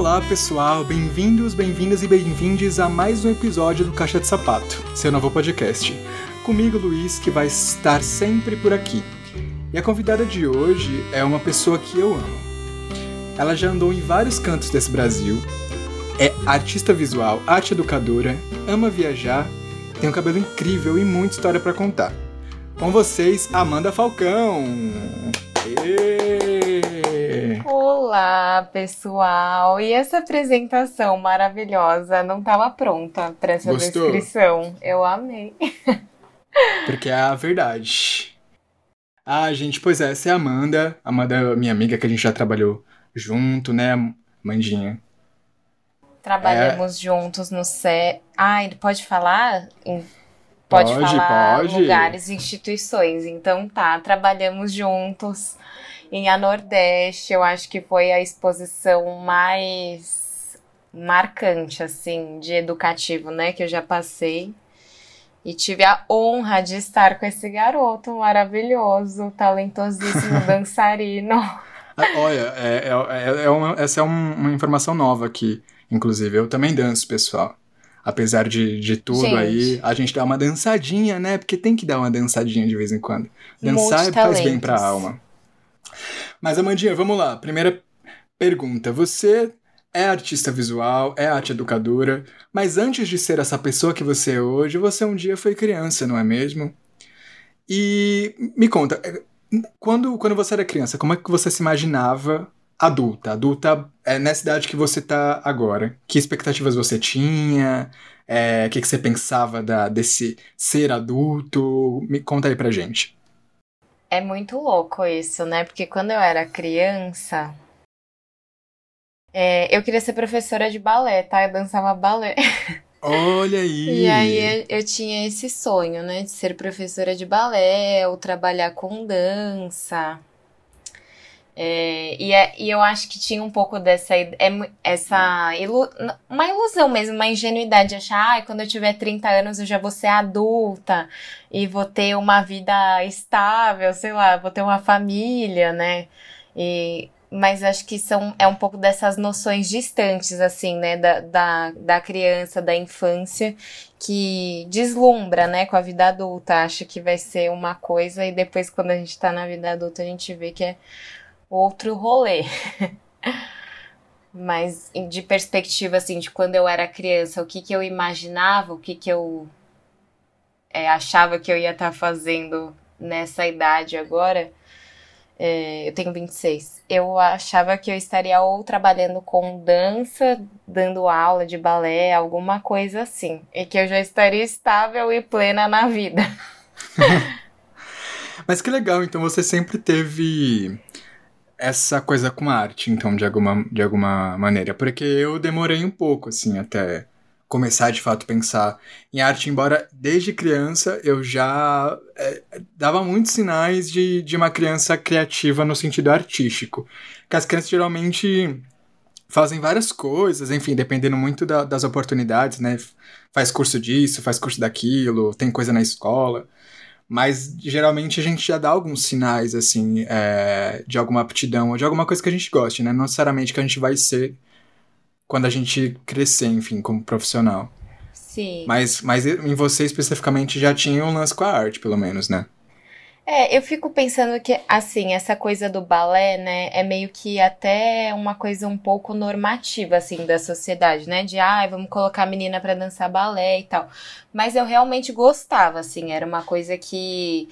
Olá pessoal, bem-vindos, bem-vindas e bem-vindes a mais um episódio do Caixa de Sapato, seu novo podcast. Comigo, Luiz, que vai estar sempre por aqui. E a convidada de hoje é uma pessoa que eu amo. Ela já andou em vários cantos desse Brasil, é artista visual, arte educadora, ama viajar, tem um cabelo incrível e muita história para contar. Com vocês, Amanda Falcão. Olá, pessoal! E essa apresentação maravilhosa não estava pronta para essa Gostou? descrição. Eu amei. Porque é a verdade. Ah, gente, pois é, essa é a Amanda. Amanda é minha amiga que a gente já trabalhou junto, né, Mandinha? Trabalhamos é... juntos no CE. Ai, pode falar? Pode, pode falar pode. lugares, instituições. Então tá, trabalhamos juntos em A Nordeste. Eu acho que foi a exposição mais marcante, assim, de educativo, né, que eu já passei. E tive a honra de estar com esse garoto maravilhoso, talentosíssimo dançarino. Ah, olha, é, é, é uma, essa é uma informação nova aqui, inclusive. Eu também danço, pessoal. Apesar de, de tudo gente. aí, a gente dá uma dançadinha, né? Porque tem que dar uma dançadinha de vez em quando. Dançar faz bem pra alma. Mas, Amandinha, vamos lá. Primeira pergunta. Você é artista visual, é arte educadora, mas antes de ser essa pessoa que você é hoje, você um dia foi criança, não é mesmo? E me conta, quando, quando você era criança, como é que você se imaginava adulta, adulta é, nessa idade que você tá agora. Que expectativas você tinha? É, o que, que você pensava da, desse ser adulto? Me conta aí pra gente. É muito louco isso, né? Porque quando eu era criança, é, eu queria ser professora de balé, tá? Eu dançava balé. Olha aí! E aí eu, eu, tinha esse sonho, né? De ser professora de balé ou trabalhar com dança. É, e, é, e eu acho que tinha um pouco dessa é, essa ilu, uma ilusão mesmo, uma ingenuidade de achar, ah, quando eu tiver 30 anos eu já vou ser adulta e vou ter uma vida estável, sei lá, vou ter uma família, né? E, mas acho que são, é um pouco dessas noções distantes, assim, né, da, da, da criança, da infância, que deslumbra, né, com a vida adulta, acha que vai ser uma coisa e depois quando a gente tá na vida adulta a gente vê que é outro rolê. Mas de perspectiva, assim, de quando eu era criança, o que, que eu imaginava, o que, que eu é, achava que eu ia estar tá fazendo nessa idade agora, é, eu tenho 26. Eu achava que eu estaria ou trabalhando com dança, dando aula de balé, alguma coisa assim. E que eu já estaria estável e plena na vida. Mas que legal, então você sempre teve essa coisa com a arte, então, de alguma, de alguma maneira. Porque eu demorei um pouco, assim, até começar de fato pensar em arte, embora desde criança eu já é, dava muitos sinais de, de uma criança criativa no sentido artístico. Que as crianças geralmente fazem várias coisas, enfim, dependendo muito da, das oportunidades, né? Faz curso disso, faz curso daquilo, tem coisa na escola. Mas geralmente a gente já dá alguns sinais, assim, é, de alguma aptidão ou de alguma coisa que a gente goste, né? Não necessariamente que a gente vai ser quando a gente crescer, enfim, como profissional. Sim. Mas, mas em você especificamente já tinha um lance com a arte, pelo menos, né? É, eu fico pensando que, assim, essa coisa do balé, né, é meio que até uma coisa um pouco normativa, assim, da sociedade, né? De, ah, vamos colocar a menina para dançar balé e tal. Mas eu realmente gostava, assim, era uma coisa que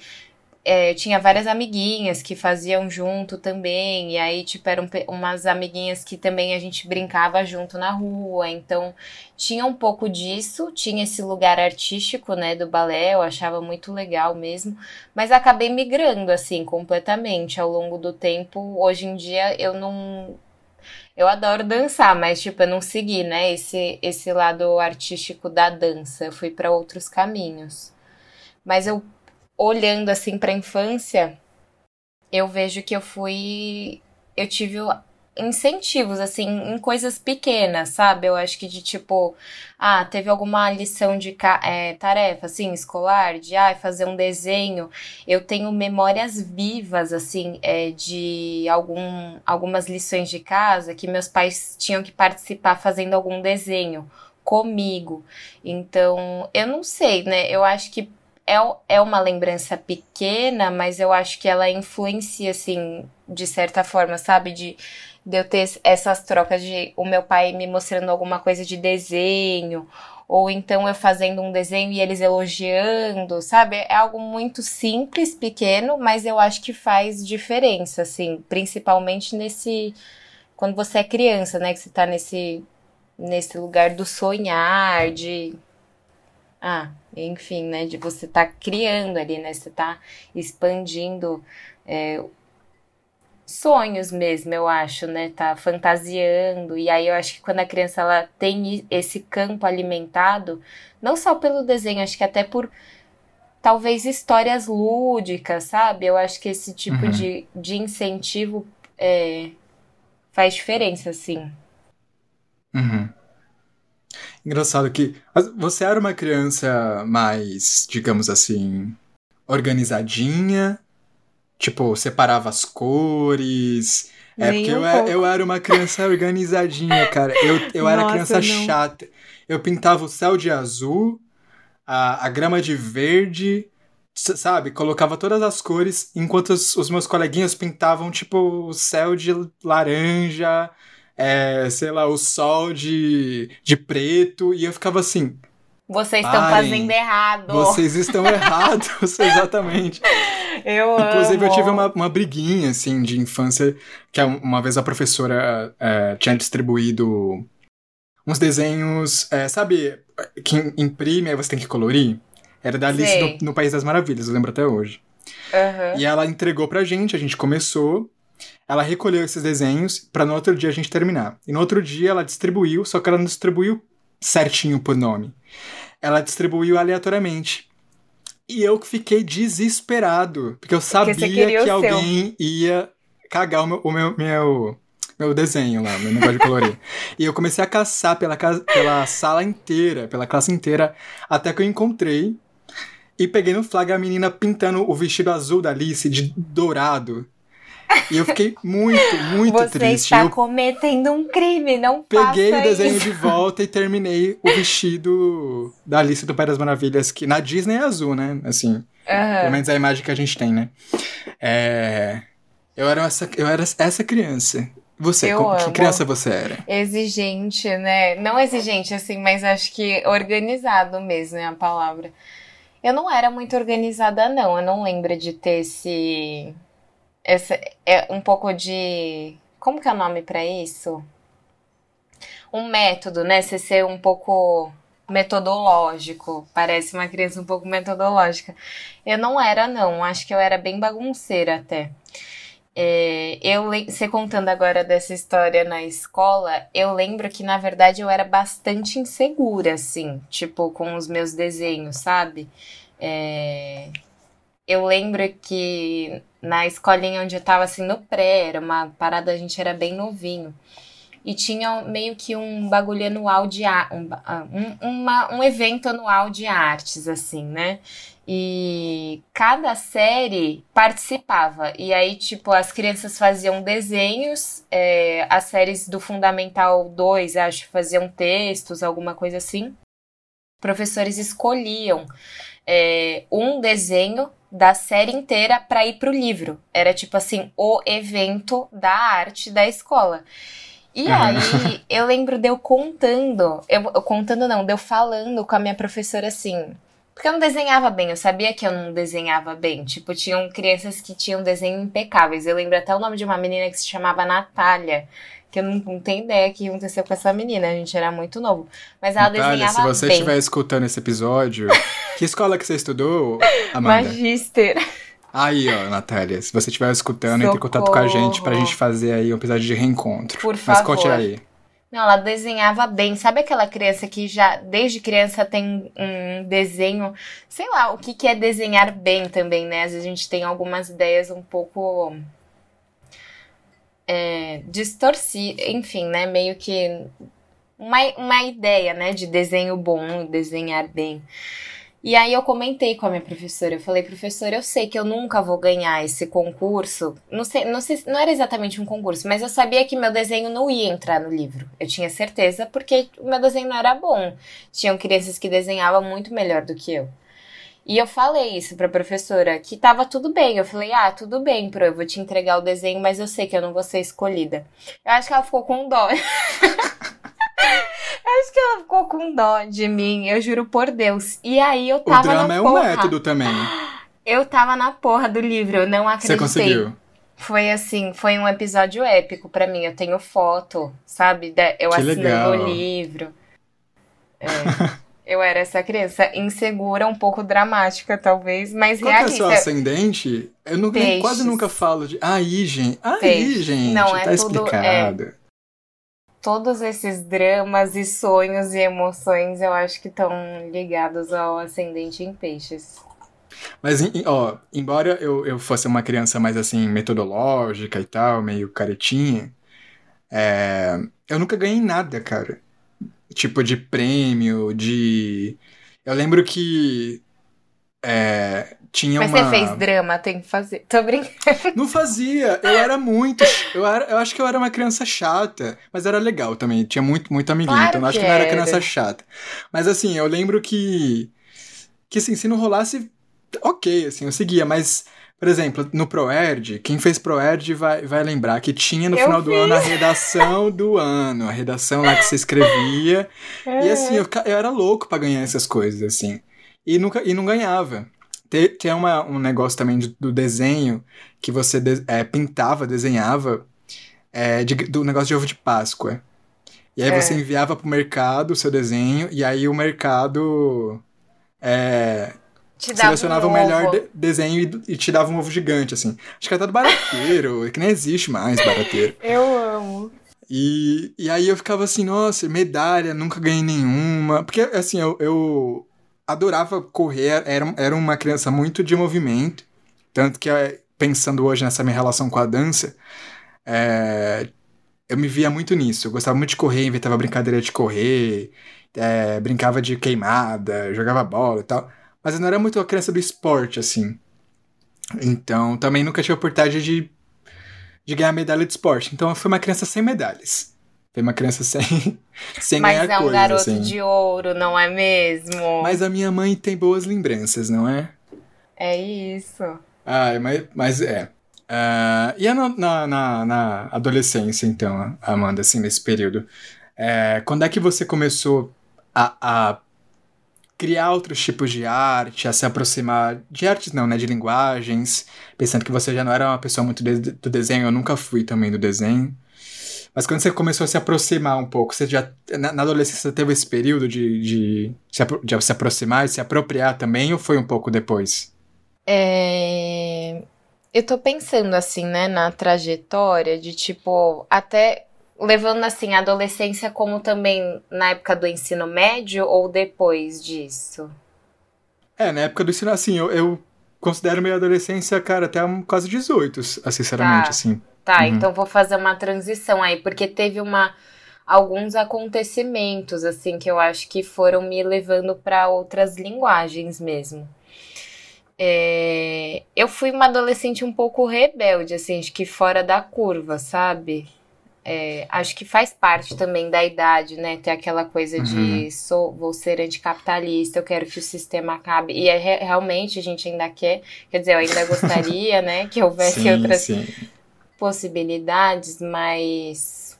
é, tinha várias amiguinhas que faziam junto também, e aí, tipo, eram umas amiguinhas que também a gente brincava junto na rua, então tinha um pouco disso, tinha esse lugar artístico, né, do balé, eu achava muito legal mesmo, mas acabei migrando, assim, completamente ao longo do tempo. Hoje em dia eu não. Eu adoro dançar, mas, tipo, eu não segui, né, esse, esse lado artístico da dança, eu fui para outros caminhos. Mas eu olhando assim para a infância, eu vejo que eu fui eu tive incentivos, assim, em coisas pequenas, sabe? Eu acho que de tipo, ah, teve alguma lição de é, tarefa, assim, escolar, de ah, fazer um desenho. Eu tenho memórias vivas, assim, é, de algum, algumas lições de casa que meus pais tinham que participar fazendo algum desenho comigo. Então, eu não sei, né? Eu acho que é, é uma lembrança pequena, mas eu acho que ela influencia, assim, de certa forma, sabe? De, de eu ter essas trocas de o meu pai me mostrando alguma coisa de desenho, ou então eu fazendo um desenho e eles elogiando, sabe? É algo muito simples, pequeno, mas eu acho que faz diferença, assim, principalmente nesse. Quando você é criança, né? Que você tá nesse, nesse lugar do sonhar, de. Ah, enfim, né? De você estar tá criando ali, né? Você tá expandindo é, sonhos mesmo, eu acho, né? Tá fantasiando. E aí eu acho que quando a criança ela tem esse campo alimentado, não só pelo desenho, acho que até por talvez histórias lúdicas, sabe? Eu acho que esse tipo uhum. de, de incentivo é, faz diferença, assim. Uhum. Engraçado que você era uma criança mais, digamos assim, organizadinha, tipo, separava as cores. É porque um eu, eu era uma criança organizadinha, cara. Eu, eu Nossa, era criança não. chata. Eu pintava o céu de azul, a, a grama de verde, sabe? Colocava todas as cores, enquanto os, os meus coleguinhas pintavam, tipo, o céu de laranja, é, sei lá, o sol de, de preto, e eu ficava assim. Vocês estão fazendo errado. Vocês estão errados, exatamente. Eu Inclusive, amo. eu tive uma, uma briguinha, assim, de infância, que é uma vez a professora é, tinha distribuído uns desenhos, é, sabe, que imprime, aí você tem que colorir? Era da Alice no, no, País das Maravilhas, eu lembro até hoje. Uhum. E ela entregou pra gente, a gente começou, ela recolheu esses desenhos para no outro dia a gente terminar. E no outro dia ela distribuiu, só que ela não distribuiu certinho por nome. Ela distribuiu aleatoriamente. E eu fiquei desesperado, porque eu sabia porque que alguém ia cagar o meu, o meu, meu, meu desenho lá, meu negócio de colorir. e eu comecei a caçar pela, pela sala inteira, pela classe inteira, até que eu encontrei e peguei no flag a menina pintando o vestido azul da Alice de dourado. E eu fiquei muito, muito Você triste. Você está eu cometendo um crime, não Peguei o desenho isso. de volta e terminei o vestido da Alice do Pai das Maravilhas, que na Disney é azul, né? Assim, uhum. pelo menos é a imagem que a gente tem, né? É... Eu era essa, eu era essa criança. Você, eu que criança você era? Exigente, né? Não exigente, assim, mas acho que organizado mesmo é a palavra. Eu não era muito organizada, não. Eu não lembro de ter esse esse é um pouco de. Como que é o nome para isso? Um método, né? Você ser um pouco metodológico. Parece uma criança um pouco metodológica. Eu não era, não. Acho que eu era bem bagunceira até. É, eu você contando agora dessa história na escola, eu lembro que na verdade eu era bastante insegura, assim, tipo, com os meus desenhos, sabe? É, eu lembro que na escolinha onde eu tava, assim, no pré, era uma parada, a gente era bem novinho. E tinha meio que um bagulho anual de um, um, uma, um evento anual de artes, assim, né? E cada série participava. E aí, tipo, as crianças faziam desenhos, é, as séries do Fundamental 2, acho, faziam textos, alguma coisa assim. Professores escolhiam é, um desenho da série inteira para ir pro livro. Era tipo assim, o evento da arte da escola. E aí, eu lembro de eu contando, eu, eu contando não, de eu falando com a minha professora assim, porque eu não desenhava bem, eu sabia que eu não desenhava bem. Tipo, tinham crianças que tinham desenho impecáveis. Eu lembro até o nome de uma menina que se chamava Natália que eu não, não tenho ideia o que aconteceu com essa menina, a gente era muito novo. Mas ela Natália, desenhava se você bem. estiver escutando esse episódio, que escola que você estudou, Amanda? Magister. Aí, ó, Natália, se você estiver escutando, Socorro. entre em contato com a gente pra gente fazer aí um episódio de reencontro. Por favor. Mas conte aí. Não, ela desenhava bem. Sabe aquela criança que já, desde criança, tem um desenho. Sei lá, o que, que é desenhar bem também, né? Às vezes a gente tem algumas ideias um pouco é, distorcida, enfim, né? Meio que uma, uma ideia, né, de desenho bom, desenhar bem. E aí eu comentei com a minha professora, eu falei, professora, eu sei que eu nunca vou ganhar esse concurso. Não sei, não sei, não era exatamente um concurso, mas eu sabia que meu desenho não ia entrar no livro. Eu tinha certeza porque o meu desenho não era bom. Tinham crianças que desenhavam muito melhor do que eu. E eu falei isso pra professora, que tava tudo bem. Eu falei, ah, tudo bem, pro, eu vou te entregar o desenho, mas eu sei que eu não vou ser escolhida. Eu acho que ela ficou com dó. Acho que ela ficou com dó de mim, eu juro por Deus. E aí eu tava. O drama é um método também. Eu tava na porra do livro, eu não acreditei. Você conseguiu? Foi assim, foi um episódio épico para mim. Eu tenho foto, sabe? Eu que assinando legal. o livro. É. eu era essa criança insegura, um pouco dramática, talvez, mas Qual é realista. seu ascendente? Eu não, nem- quase nunca falo de. Aí, gente. Aí, Peixes. gente. Não, tá é tudo- explicado. Todos esses dramas e sonhos e emoções eu acho que estão ligados ao ascendente em peixes. Mas, ó, embora eu, eu fosse uma criança mais assim, metodológica e tal, meio caretinha, é, eu nunca ganhei nada, cara. Tipo, de prêmio, de. Eu lembro que. é, tinha Mas uma. você fez drama, tem que fazer. Tô brincando. Não fazia, eu era muito. Eu, era, eu acho que eu era uma criança chata, mas era legal também. Tinha muito, muito amiguinho, Claro então eu acho que que não era era. criança chata. Mas assim, eu lembro que. Que assim, se não rolasse, ok, assim, eu seguia, mas. Por exemplo, no ProErd, quem fez ProErd vai, vai lembrar que tinha no Eu final do ano a redação do ano, a redação lá que você escrevia. E assim, eu, eu era louco pra ganhar essas coisas, assim. E, nunca, e não ganhava. Tem, tem uma, um negócio também de- do desenho que você de- é, pintava, desenhava, é, de- do negócio de ovo de Páscoa. E aí É. você enviava pro mercado o seu desenho, e aí o mercado é, Te selecionava um o melhor de- desenho e, e te dava um ovo gigante, assim. Acho que é até do barateiro, que nem existe mais barateiro. Eu amo. E, e aí eu ficava assim, nossa, medalha, nunca ganhei nenhuma. Porque, assim, eu, eu adorava correr, era, era uma criança muito de movimento. Tanto que, eh, pensando hoje nessa minha relação com a dança, é, eu me via muito nisso. Eu gostava muito de correr, inventava brincadeira de correr, é, brincava de queimada, jogava bola e tal. Mas eu não era muito a criança do esporte, assim. Então, também nunca tive a oportunidade de de ganhar medalha de esporte. Então eu fui uma criança sem medalhas. Foi uma criança sem, sem Mas ganhar é um coisa, garoto assim. de ouro, não é mesmo? Mas a minha mãe tem boas lembranças, não é? É isso. Ah, mas, mas é. Ah, e a na, na, na, na adolescência, então, Amanda, assim, nesse período? É, quando é que você começou a, a criar outros tipos de arte, a se aproximar de artes não, né, de linguagens, pensando que você já não era uma pessoa muito de- do desenho, eu nunca fui também do desenho. Mas quando você começou a se aproximar um pouco, você já na, na adolescência teve esse período de, de, se de se aproximar e se apropriar também, ou foi um pouco depois? É... Eu tô pensando assim, né, na trajetória de tipo, até levando assim a adolescência como também na época do ensino médio ou depois disso? É, na época do ensino, assim, eu, eu considero minha adolescência, cara, até quase 18, sinceramente, Tá. assim. Tá, Uhum. então vou fazer uma transição aí, porque teve uma alguns acontecimentos assim que eu acho que foram me levando para outras linguagens mesmo. É, eu fui uma adolescente um pouco rebelde, assim, acho que fora da curva, sabe? É, acho que faz parte também da idade, né? Ter aquela coisa de sou, vou ser anticapitalista, eu quero que o sistema acabe. E é, re- realmente a gente ainda quer, quer dizer, eu ainda gostaria, né, que houvesse sim, outras sim. possibilidades, mas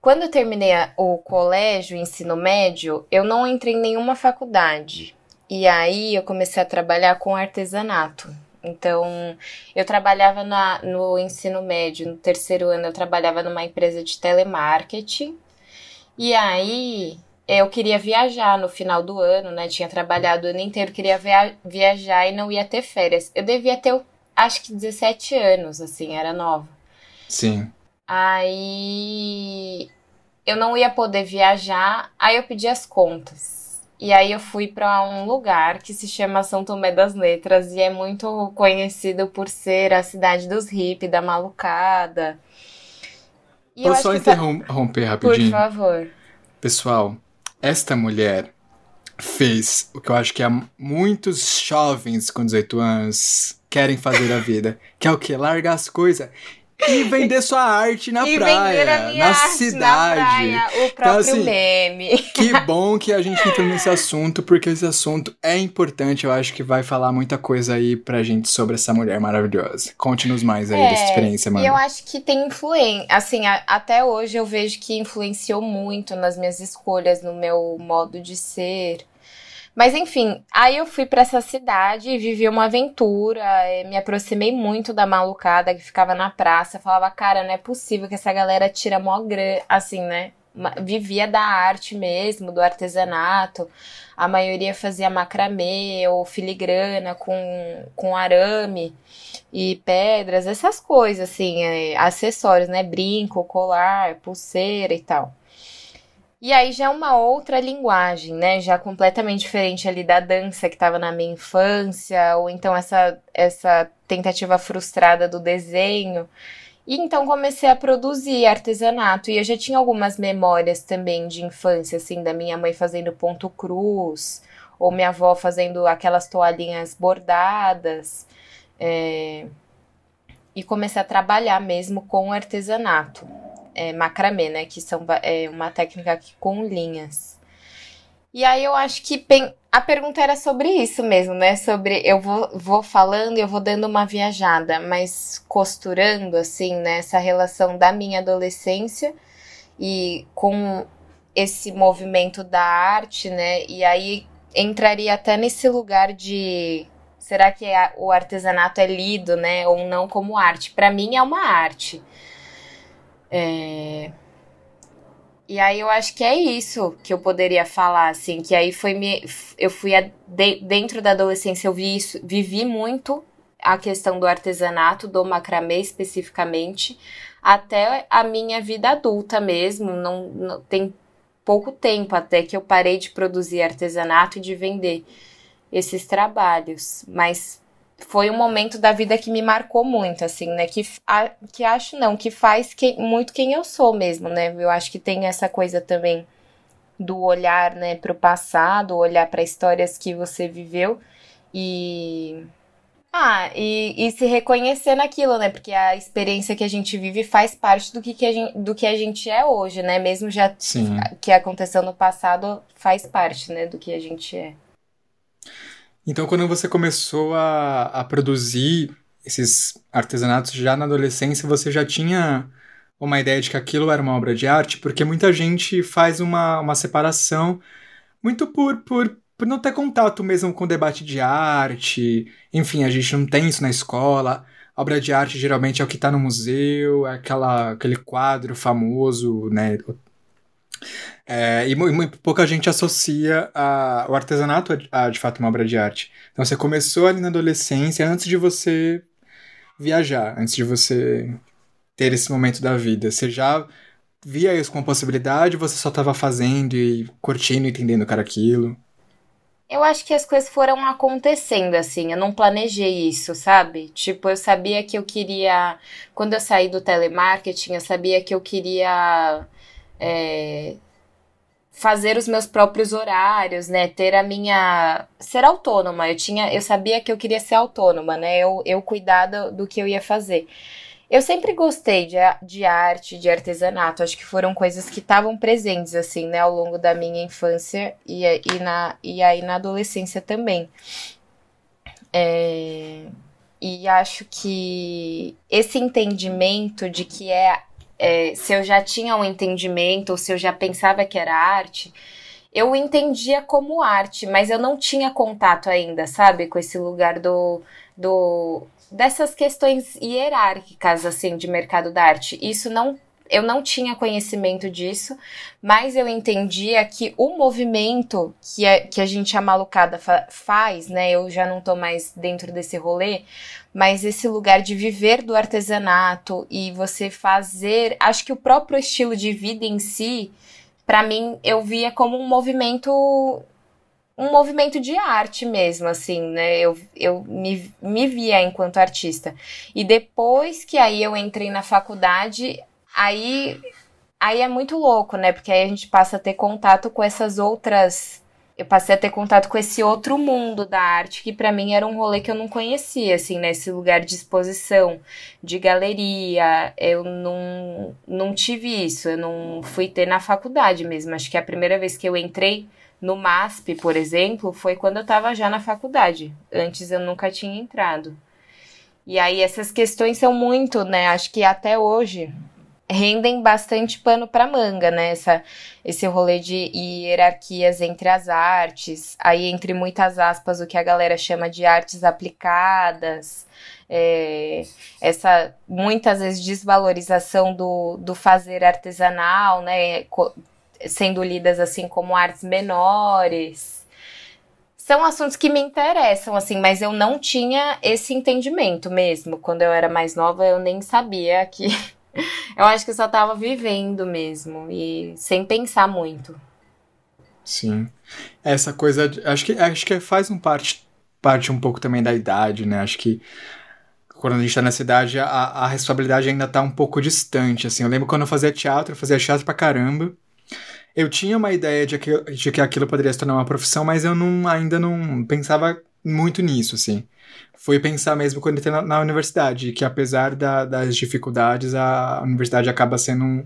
quando eu terminei o colégio, o ensino médio, eu não entrei em nenhuma faculdade. E aí eu comecei a trabalhar com artesanato. Então, eu trabalhava na- no ensino médio, no terceiro ano, eu trabalhava numa empresa de telemarketing. E aí eu queria viajar no final do ano, né? Tinha trabalhado o ano inteiro, queria via- viajar e não ia ter férias. Eu devia ter, acho que 17 anos, assim, era nova. Sim. Aí eu não ia poder viajar, aí eu pedi as contas. E aí eu fui para um lugar que se chama São Tomé das Letras e é muito conhecido por ser a cidade dos hippies, da malucada. E Posso só interromper rapidinho? Por favor. Pessoal, esta mulher fez o que eu acho que muitos jovens com 18 anos querem fazer da vida, que é o que? Largar as coisas e vender sua arte na e praia, na cidade. Na praia, o então, próprio então, assim, meme. Que bom que a gente entrou nesse assunto, porque esse assunto é importante. Eu acho que vai falar muita coisa aí pra gente sobre essa mulher maravilhosa. Conte-nos mais aí é, dessa experiência, mano. E eu acho que tem influência. Assim, a, até hoje eu vejo que influenciou muito nas minhas escolhas, no meu modo de ser. Mas enfim, aí eu fui para essa cidade, vivi uma aventura, eh, me aproximei muito da malucada que ficava na praça. Falava, cara, não é possível que essa galera tira mó grana, assim, né? Vivia da arte mesmo, do artesanato. A maioria fazia macramê ou filigrana com, com arame e pedras, essas coisas, assim, é, acessórios, né? Brinco, colar, pulseira e tal. E aí já é uma outra linguagem, né? Já completamente diferente ali da dança que estava na minha infância, ou então essa, essa tentativa frustrada do desenho. E então comecei a produzir artesanato. E eu já tinha algumas memórias também de infância, assim, da minha mãe fazendo ponto cruz, ou minha avó fazendo aquelas toalhinhas bordadas. É... E comecei a trabalhar mesmo com artesanato é, macramê, né? Que são, é uma técnica aqui com linhas. E aí eu acho que a pergunta era sobre isso mesmo, né? Sobre eu vou, vou falando e eu vou dando uma viajada, mas costurando assim, né? Essa relação da minha adolescência e com esse movimento da arte, né? E aí entraria até nesse lugar de será que é o artesanato é lido, né, ou não como arte? Para mim é uma arte. É... E aí eu acho que é isso que eu poderia falar, assim, que aí foi me. Eu fui a... de... dentro da adolescência, eu vi isso, vivi muito a questão do artesanato, do macramê especificamente, até a minha vida adulta mesmo. Não, não tem pouco tempo até que eu parei de produzir artesanato e de vender esses trabalhos. Mas foi um momento da vida que me marcou muito, assim, né? Que, a, que acho não, que faz que, muito quem eu sou mesmo, né? Eu acho que tem essa coisa também do olhar, né, para o passado, olhar para histórias que você viveu e ah, e, e se reconhecer naquilo, né? Porque a experiência que a gente vive faz parte do que, que, a, gente, do que a gente é hoje, né? Mesmo já Sim. que aconteceu no passado, faz parte, né, do que a gente é. Então, quando você começou a, a produzir esses artesanatos já na adolescência, você já tinha uma ideia de que aquilo era uma obra de arte? Porque muita gente faz uma, uma separação muito por, por, por não ter contato mesmo com o debate de arte. Enfim, a gente não tem isso na escola. A obra de arte geralmente é o que está no museu, é aquela, aquele quadro famoso, né? É, e muito, pouca gente associa a, o artesanato a, a, de fato, uma obra de arte. Então você começou ali na adolescência, antes de você viajar, antes de você ter esse momento da vida. Você já via isso como possibilidade você só estava fazendo e curtindo, entendendo o cara aquilo? Eu acho que as coisas foram acontecendo assim, eu não planejei isso, sabe? Tipo, eu sabia que eu queria. Quando eu saí do telemarketing, eu sabia que eu queria. É, fazer os meus próprios horários, né? Ter a minha. ser autônoma. Eu tinha. Eu sabia que eu queria ser autônoma, né? Eu, eu cuidar do, do que eu ia fazer. Eu sempre gostei de, de arte, de artesanato. Acho que foram coisas que estavam presentes, assim, né, ao longo da minha infância e, e, na, e aí na adolescência também. É, e acho que esse entendimento de que é é, se eu já tinha um entendimento ou se eu já pensava que era arte, eu entendia como arte, mas eu não tinha contato ainda, sabe, com esse lugar do, do dessas questões hierárquicas assim de mercado da arte. Isso não eu não tinha conhecimento disso, mas eu entendia que o movimento que a, que a gente, a malucada, fa faz, né? Eu já não tô mais dentro desse rolê, mas esse lugar de viver do artesanato e você fazer. Acho que o próprio estilo de vida em si, para mim, eu via como um movimento um movimento de arte mesmo, assim, né? Eu, eu me, me via enquanto artista. E depois que aí eu entrei na faculdade, aí, aí é muito louco, né? Porque aí a gente passa a ter contato com essas outras. Eu passei a ter contato com esse outro mundo da arte, que para mim era um rolê que eu não conhecia, assim, nesse né? lugar de exposição, de galeria. Eu não, não tive isso, eu não fui ter na faculdade mesmo. Acho que a primeira vez que eu entrei no MASP, por exemplo, foi quando eu estava já na faculdade. Antes eu nunca tinha entrado. E aí essas questões são muito, né? Acho que até hoje rendem bastante pano para manga, né? Essa, esse rolê de hierarquias entre as artes, aí entre muitas aspas o que a galera chama de artes aplicadas, é, essa muitas vezes desvalorização do, do fazer artesanal, né? sendo lidas assim como artes menores. São assuntos que me interessam, assim, mas eu não tinha esse entendimento mesmo. Quando eu era mais nova, eu nem sabia que. eu acho que eu só tava vivendo mesmo e sem pensar muito. Sim. Essa coisa. Acho que, acho que faz um parte, parte um pouco também da idade, né? Acho que quando a gente tá nessa idade, a, a responsabilidade ainda tá um pouco distante, assim. Eu lembro quando eu fazia teatro, eu fazia teatro pra caramba. Eu tinha uma ideia de que, de que aquilo poderia se tornar uma profissão, mas eu não, ainda não pensava muito nisso, assim. Fui pensar mesmo quando entrei na, na universidade, que apesar da, das dificuldades, a universidade acaba sendo um,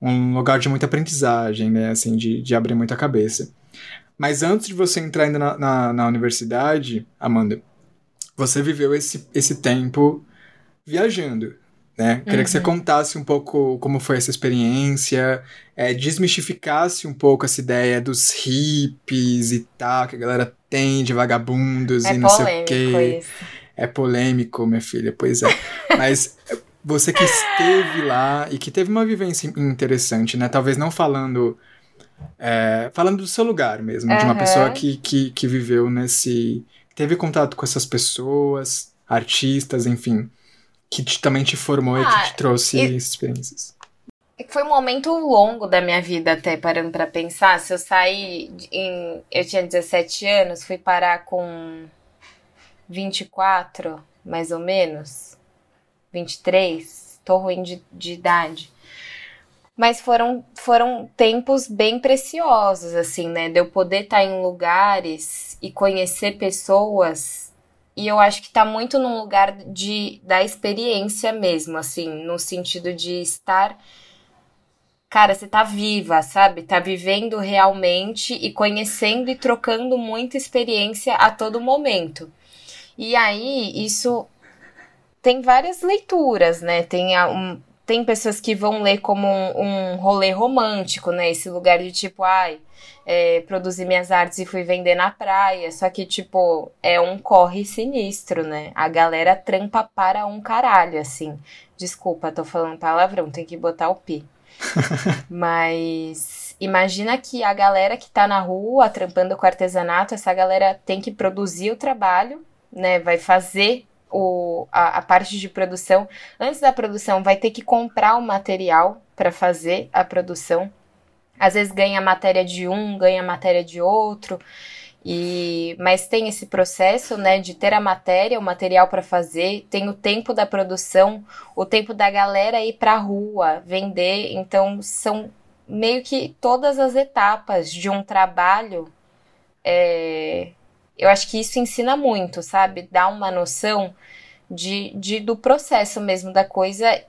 um lugar de muita aprendizagem, né, assim, de, de abrir muita cabeça. Mas antes de você entrar ainda na, na, na universidade, Amanda, você viveu esse, esse tempo viajando, né? Queria uhum. que você uhum. contasse um pouco como foi essa experiência, é, desmistificasse um pouco essa ideia dos hippies e tal, que a galera tem de vagabundos é e não sei o quê. Isso. É polêmico, minha filha, pois é. Mas você que esteve lá e que teve uma vivência interessante, né? Talvez não falando. É, falando do seu lugar mesmo, uhum. de uma pessoa que, que, que viveu nesse. teve contato com essas pessoas, artistas, enfim que te, também te formou ah, e que ah, te trouxe e... experiências? É foi um momento longo da minha vida, até parando para pensar. Se eu saí em. Eu tinha 17 anos, fui parar com 24, mais ou menos. 23. Tô ruim de, de idade. Mas foram, foram tempos bem preciosos, assim, né? De eu poder estar em lugares e conhecer pessoas e eu acho que tá muito num lugar de da experiência mesmo, assim, no sentido de estar cara, você tá viva, sabe? Tá vivendo realmente e conhecendo e trocando muita experiência a todo momento. E aí, isso tem várias leituras, né? Tem, um, tem pessoas que vão ler como um, um rolê romântico, né? Esse lugar de tipo, ai, é, produzi minhas artes e fui vender na praia. Só que, tipo, é um corre sinistro, né? A galera trampa para um caralho, assim. Desculpa, tô falando palavrão, tem que botar o pi. Mas imagina que a galera que tá na rua trampando com artesanato, essa galera tem que produzir o trabalho, né? Vai fazer o, a, a parte de produção. Antes da produção, vai ter que comprar o material para fazer a produção. Às vezes ganha matéria de um, ganha matéria de outro. E, mas tem esse processo, né, de ter a matéria, o material para fazer, tem o tempo da produção, o tempo da galera ir para a rua vender. Então são meio que todas as etapas de um trabalho. É, eu acho que isso ensina muito, sabe? Dá uma noção de, de do processo mesmo da coisa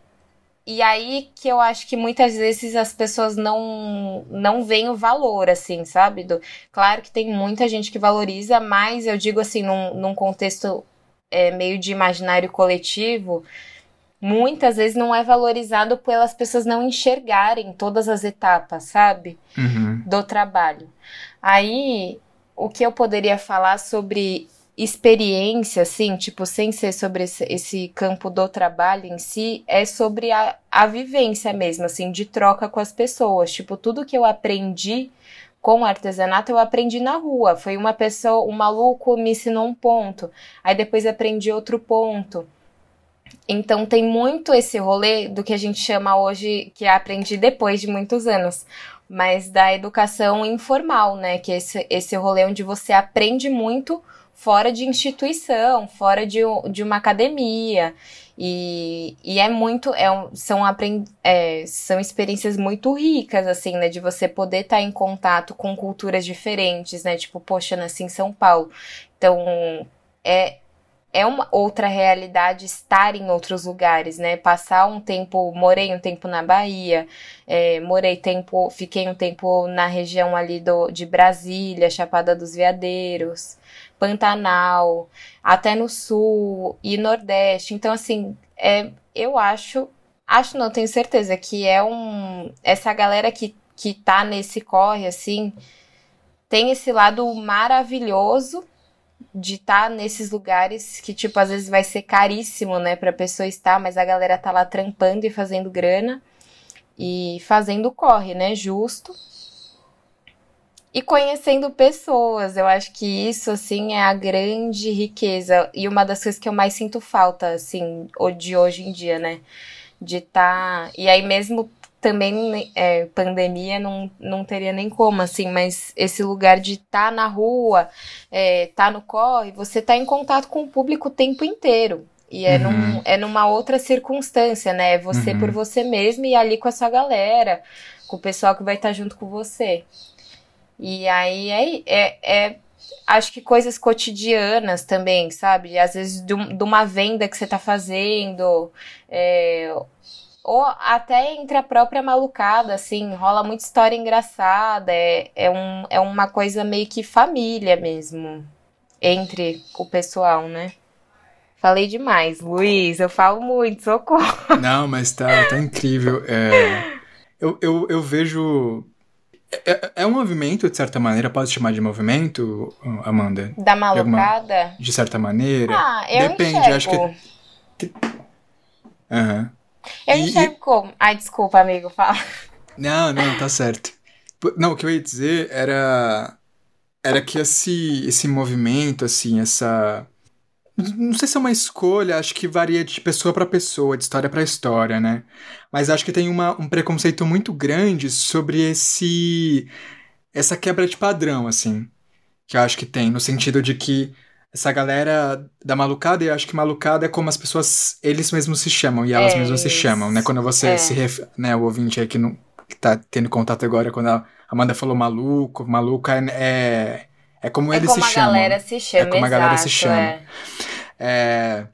e aí que eu acho que muitas vezes as pessoas não não veem o valor, assim, sabe? Do, claro que tem muita gente que valoriza, mas eu digo assim, num, num contexto é, meio de imaginário coletivo, muitas vezes não é valorizado pelas pessoas não enxergarem todas as etapas, sabe? Uhum. Do trabalho. Aí, o que eu poderia falar sobre experiência, assim, tipo, sem ser sobre esse, esse, campo do trabalho em si, é sobre a, a vivência mesmo, assim, de troca com as pessoas. Tipo, tudo que eu aprendi com artesanato eu aprendi na rua. Foi uma pessoa, um maluco me ensinou um ponto, aí depois aprendi outro ponto. Então tem muito esse rolê do que a gente chama hoje, que aprendi depois de muitos anos, mas da educação informal, né? Que é esse, esse rolê onde você aprende muito fora de instituição, fora de, de uma academia. E, e é muito, é, são, aprend, é, são experiências muito ricas, assim, né? De você poder estar tá em contato com culturas diferentes, né? Tipo, poxa, nasci em São Paulo. Então, é, é uma outra realidade estar em outros lugares, né? Passar um tempo, morei um tempo na Bahia, é, morei tempo, fiquei um tempo na região ali do, de Brasília, Chapada dos Veadeiros. Pantanal, até no sul e nordeste. Então, assim, é, eu acho, acho não, tenho certeza que é um. Essa galera que, que tá nesse corre, assim, tem esse lado maravilhoso de estar tá nesses lugares que, tipo, às vezes vai ser caríssimo, né, pra pessoa estar, mas a galera tá lá trampando e fazendo grana e fazendo corre, né, justo e conhecendo pessoas. Eu acho que isso, assim, é a grande riqueza e uma das coisas que eu mais sinto falta, assim, de hoje em dia, né? De estar. Tá... E aí, mesmo também, é, pandemia, não, não teria nem como, assim, mas esse lugar de estar tá na rua, é, tá no corre, você tá em contato com o público o tempo inteiro. E é, uhum. num, é numa outra circunstância, né? É você uhum. por você mesmo e ali com a sua galera, com o pessoal que vai estar tá junto com você. E aí é, é, é, acho que coisas cotidianas também, sabe? Às vezes de, de uma venda que você tá fazendo, é, ou até entre a própria malucada, assim, rola muita história engraçada, é, é, um, é uma coisa meio que família mesmo, entre o pessoal, né? Falei demais, Luiz, eu falo muito, socorro. Não, mas tá, tá incrível. É, eu, eu, eu vejo é, é, um movimento, de certa maneira, pode chamar de movimento, Amanda? Da malucada? De, alguma, de certa maneira. Ah, eu Depende, enxergo. acho que. Aham. Uhum. Eu e, enxergo como. Ai, desculpa, amigo, fala. Não, não, tá certo. Não, o que eu ia dizer era. Era que esse, esse movimento, assim, essa não sei se é uma escolha, acho que varia de pessoa para pessoa, de história para história, né? Mas acho que tem uma, um preconceito muito grande sobre esse essa quebra de padrão, assim, que eu acho que tem, no sentido de que essa galera da malucada, eu acho que malucada é como as pessoas, eles mesmos se chamam e elas é mesmas se chamam, né? Quando você é. se ref... né, o ouvinte aí que, não, que tá tendo contato agora, quando a Amanda falou maluco, maluca é, é como é eles como se chamam. É como a galera se chama, É como exato, a galera se chama. É. é...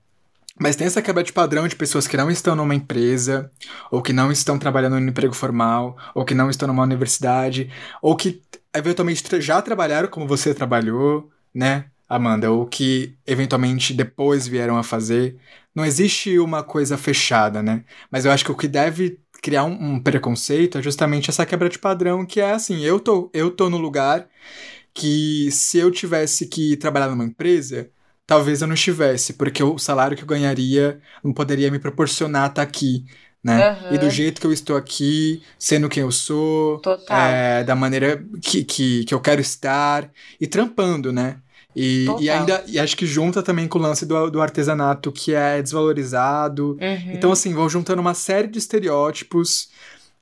Mas tem essa quebra de padrão de pessoas que não estão numa empresa, ou que não estão trabalhando no emprego formal, ou que não estão numa universidade, ou que eventualmente já trabalharam como você trabalhou, né, Amanda? Ou que eventualmente depois vieram a fazer. Não existe uma coisa fechada, né? Mas eu acho que o que deve criar um, um preconceito é justamente essa quebra de padrão que é assim, eu tô, eu tô no lugar que se eu tivesse que trabalhar numa empresa, talvez eu não estivesse, porque o salário que eu ganharia não poderia me proporcionar estar aqui, né? Uhum. E do jeito que eu estou aqui, sendo quem eu sou, é, da maneira que, que, que eu quero estar, e trampando, né? E, e ainda e acho que junta também com o lance do, do artesanato que é desvalorizado. Uhum. Então, assim, vão juntando uma série de estereótipos,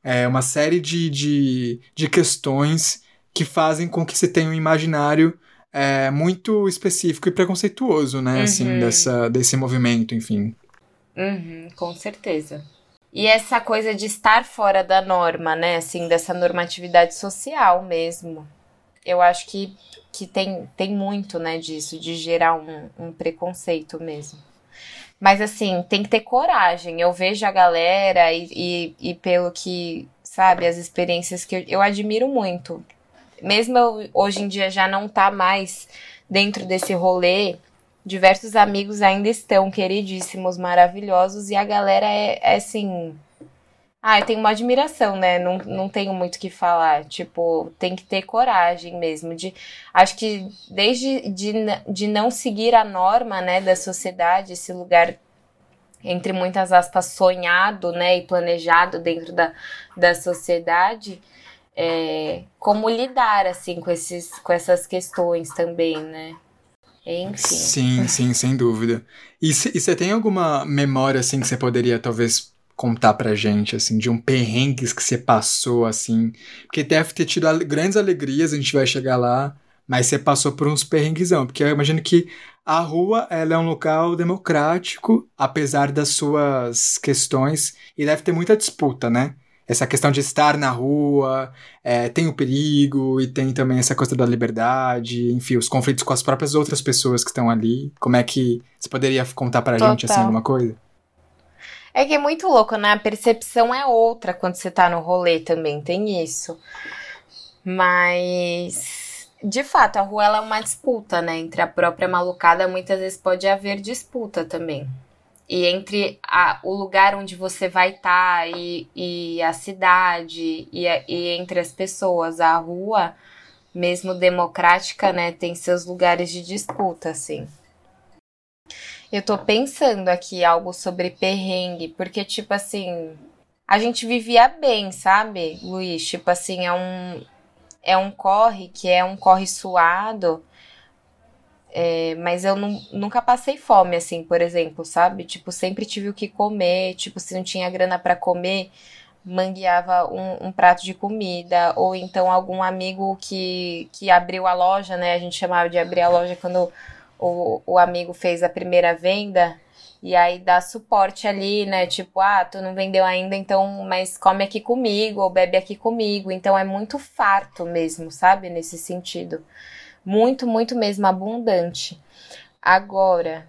é, uma série de, de, de questões que fazem com que se tenha um imaginário é, muito específico e preconceituoso, né? Assim, uhum. Assim, dessa, desse movimento, enfim. Uhum, com certeza. E essa coisa de estar fora da norma, né? Assim, dessa normatividade social mesmo. Eu acho que, que tem, tem muito, né, disso, de gerar um, um preconceito mesmo. Mas assim, tem que ter coragem. Eu vejo a galera e, e, e pelo que, sabe, as experiências que eu, eu admiro muito mesmo eu, hoje em dia já não tá mais dentro desse rolê, diversos amigos ainda estão queridíssimos, maravilhosos, e a galera é, é assim. Ah, eu tenho uma admiração, né? Não, não tenho muito o que falar. Tipo, tem que ter coragem mesmo. De, acho que desde de, de não seguir a norma, né, da sociedade, esse lugar, entre muitas aspas, sonhado, né, e planejado dentro da, da sociedade, é, como lidar assim com esses com essas questões também, né? Enfim. Sim, sim, sem dúvida. E você tem alguma memória, assim, que você poderia, talvez, contar pra gente, assim, de um perrengue que você passou, assim? Porque deve ter tido grandes alegrias, a gente vai chegar lá, mas você passou por uns perrenguezão. Porque eu imagino que a rua, ela é um local democrático, apesar das suas questões, e deve ter muita disputa, né? Essa questão de estar na rua, é, tem o perigo e tem também essa coisa da liberdade, enfim, os conflitos com as próprias outras pessoas que estão ali. Como é que você poderia contar pra Total. gente assim alguma coisa? É que é muito louco, né? A percepção é outra quando você tá no rolê também, tem isso. Mas de fato, a rua ela é uma disputa, né? Entre a própria malucada, muitas vezes pode haver disputa também e entre a, o lugar onde você vai estar tá e, e a cidade e, e entre as pessoas, a rua, mesmo democrática, né, tem seus lugares de disputa, assim. Eu tô pensando aqui algo sobre perrengue, porque, tipo assim, a gente vivia bem, sabe, Luiz? Tipo assim, é um, é um corre que é um corre suado, é, mas eu nunca passei fome, assim, por exemplo, sabe? Tipo, sempre tive o que comer. Tipo, se não tinha grana para comer, mangueava um, um, prato de comida. Ou então algum amigo que, que abriu a loja, né? A gente chamava de abrir a loja quando o, o amigo fez a primeira venda. E aí dá suporte ali, né? Tipo, ah, tu não vendeu ainda, então, mas come aqui comigo, ou bebe aqui comigo. Então é muito farto mesmo, sabe? Nesse sentido. Muito, muito mesmo abundante. Agora,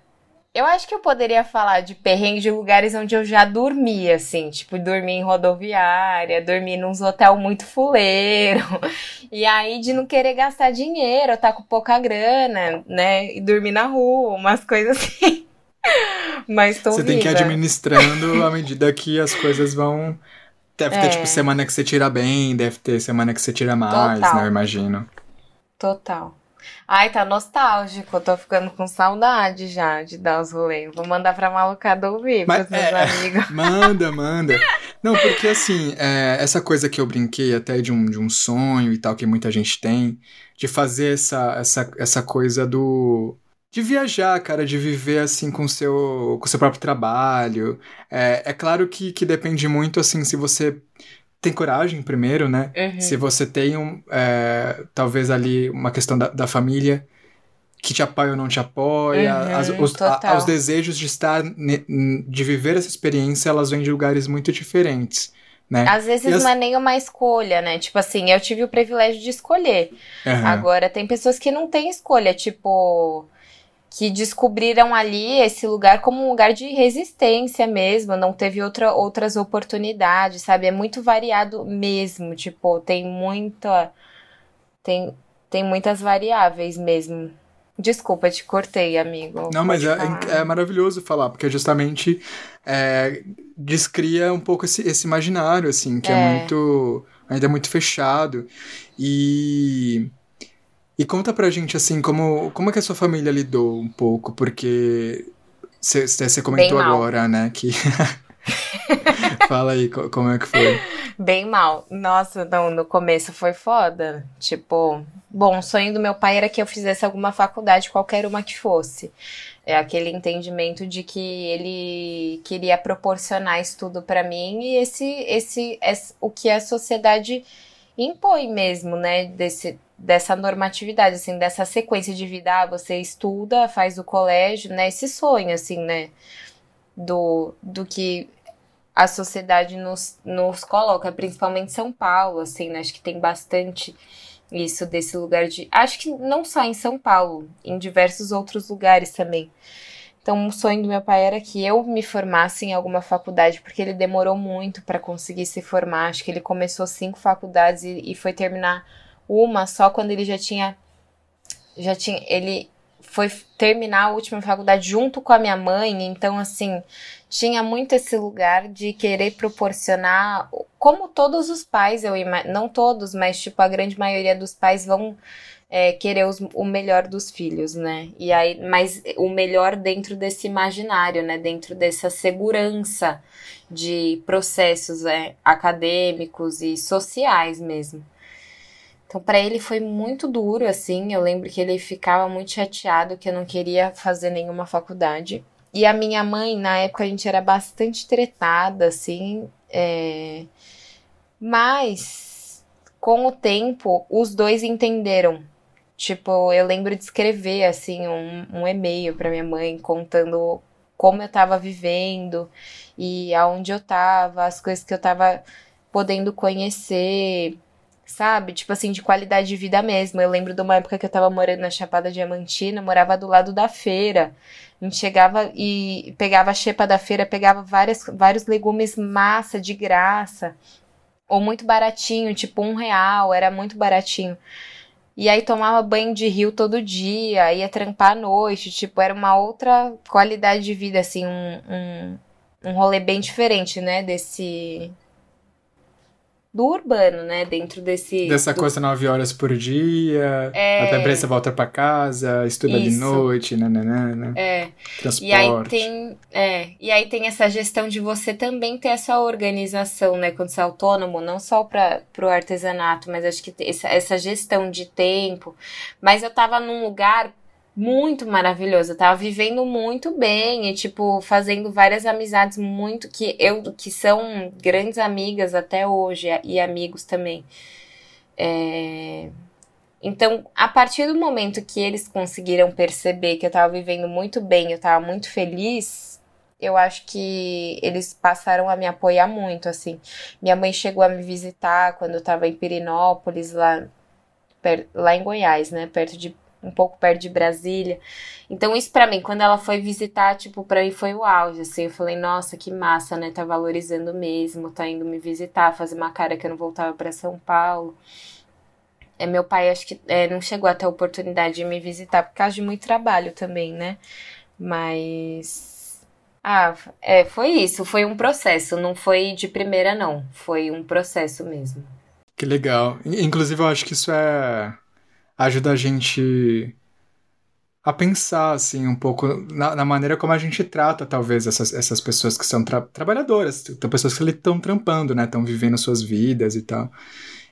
eu acho que eu poderia falar de perrengue de lugares onde eu já dormi, assim, tipo, dormi em rodoviária, dormi num hotel muito fuleiro, e aí de não querer gastar dinheiro, tá com pouca grana, né, e dormir na rua, umas coisas assim. Mas tô Você viva. tem que ir administrando à medida que as coisas vão... Deve ter, é. tipo, semana que você tira bem, deve ter semana que você tira mais, Total. né, eu imagino. Total. Ai, tá nostálgico. Tô ficando com saudade já de dar os rolês. Vou mandar pra malucada ouvir, Mas, pros meus é, amigos. Manda, manda. Não, porque assim, é, essa coisa que eu brinquei até de um, de um sonho e tal, que muita gente tem, de fazer essa, essa, essa coisa do. De viajar, cara, de viver assim com seu, com seu próprio trabalho. É, é claro que, que depende muito, assim, se você tem coragem primeiro, né? Uhum. Se você tem um, é, talvez ali uma questão da, da, família que te apoia ou não te apoia, uhum, as, os, a, os desejos de estar, de viver essa experiência, elas vêm de lugares muito diferentes. Né? Às vezes as... não é nem uma escolha, né? Tipo assim, eu tive o privilégio de escolher. Uhum. Agora, tem pessoas que não têm escolha, tipo que descobriram ali esse lugar como um lugar de resistência mesmo, não teve outra, outras oportunidades, sabe? É muito variado mesmo, tipo, tem muita tem tem muitas variáveis mesmo. Desculpa, te cortei, amigo. Não, mas é, é, maravilhoso falar, porque justamente é, descria um pouco esse, esse imaginário, assim, que é. é muito. ainda é muito fechado. E e conta pra gente, assim, como, como é que a sua família lidou um pouco, porque você comentou agora, né, que... Fala aí, como é que foi? Bem mal. Nossa, não, no começo foi foda. Tipo, bom, o sonho do meu pai era que eu fizesse alguma faculdade, qualquer uma que fosse. É aquele entendimento de que ele queria proporcionar estudo para mim e esse, esse, esse, o que a sociedade impõe mesmo, né? Desse, dessa normatividade, assim, dessa sequência de vida. Ah, você estuda, faz o colégio, né? Esse sonho, assim, né? Do, do que a sociedade nos, nos coloca, principalmente São Paulo, assim, né? Acho que tem bastante isso desse lugar de. Acho que não só em São Paulo, em diversos outros lugares também. Então, um sonho do meu pai era que eu me formasse em alguma faculdade, porque ele demorou muito para conseguir se formar. Acho que ele começou cinco faculdades e, e foi terminar uma só quando ele já tinha já tinha ele foi terminar a última faculdade junto com a minha mãe, então assim, tinha muito esse lugar de querer proporcionar, como todos os pais, eu não todos, mas tipo a grande maioria dos pais vão é, querer os, o melhor dos filhos, né? E aí, mas o melhor dentro desse imaginário, né? Dentro dessa segurança de processos é, acadêmicos e sociais mesmo. Então, para ele foi muito duro, assim. Eu lembro que ele ficava muito chateado que eu não queria fazer nenhuma faculdade. E a minha mãe, na época, a gente era bastante tretada, assim. É... Mas, com o tempo, os dois entenderam. Tipo, eu lembro de escrever, assim, um, um e-mail para minha mãe contando como eu tava vivendo e aonde eu tava, as coisas que eu tava podendo conhecer, sabe? Tipo assim, de qualidade de vida mesmo. Eu lembro de uma época que eu tava morando na Chapada Diamantina, morava do lado da feira. A gente chegava e pegava a xepa da feira, pegava várias, vários legumes massa de graça. Ou muito baratinho, tipo um real, era muito baratinho. E aí tomava banho de rio todo dia, ia trampar à noite, tipo, era uma outra qualidade de vida, assim, um, um, um rolê bem diferente, né, desse, do urbano, né? Dentro desse. Dessa do... coisa nove horas por dia, é... até pressa volta para casa, estuda Isso. de noite, nananana. É. Transporte. E aí tem. É, e aí tem essa gestão de você também ter essa organização, né? Quando você é autônomo, não só para o artesanato, mas acho que essa, essa gestão de tempo. Mas eu tava num lugar muito maravilhoso. Eu tava vivendo muito bem e, tipo, fazendo várias amizades muito que eu que são grandes amigas até hoje e amigos também. É... Então, a partir do momento que eles conseguiram perceber que eu tava vivendo muito bem, eu tava muito feliz, eu acho que eles passaram a me apoiar muito, assim. Minha mãe chegou a me visitar quando eu tava em Pirinópolis, lá, lá em Goiás, né, perto de um pouco perto de Brasília. Então, isso para mim, quando ela foi visitar, tipo, pra mim foi o auge, assim. Eu falei, nossa, que massa, né? Tá valorizando mesmo, tá indo me visitar, fazer uma cara que eu não voltava para São Paulo. É, meu pai, acho que é, não chegou a ter a oportunidade de me visitar por causa de muito trabalho também, né? Mas. Ah, é, foi isso. Foi um processo. Não foi de primeira, não. Foi um processo mesmo. Que legal. Inclusive, eu acho que isso é ajuda a gente a pensar, assim, um pouco na, na maneira como a gente trata, talvez, essas, essas pessoas que são tra trabalhadoras, tem pessoas que estão trampando, né, estão vivendo suas vidas e tal.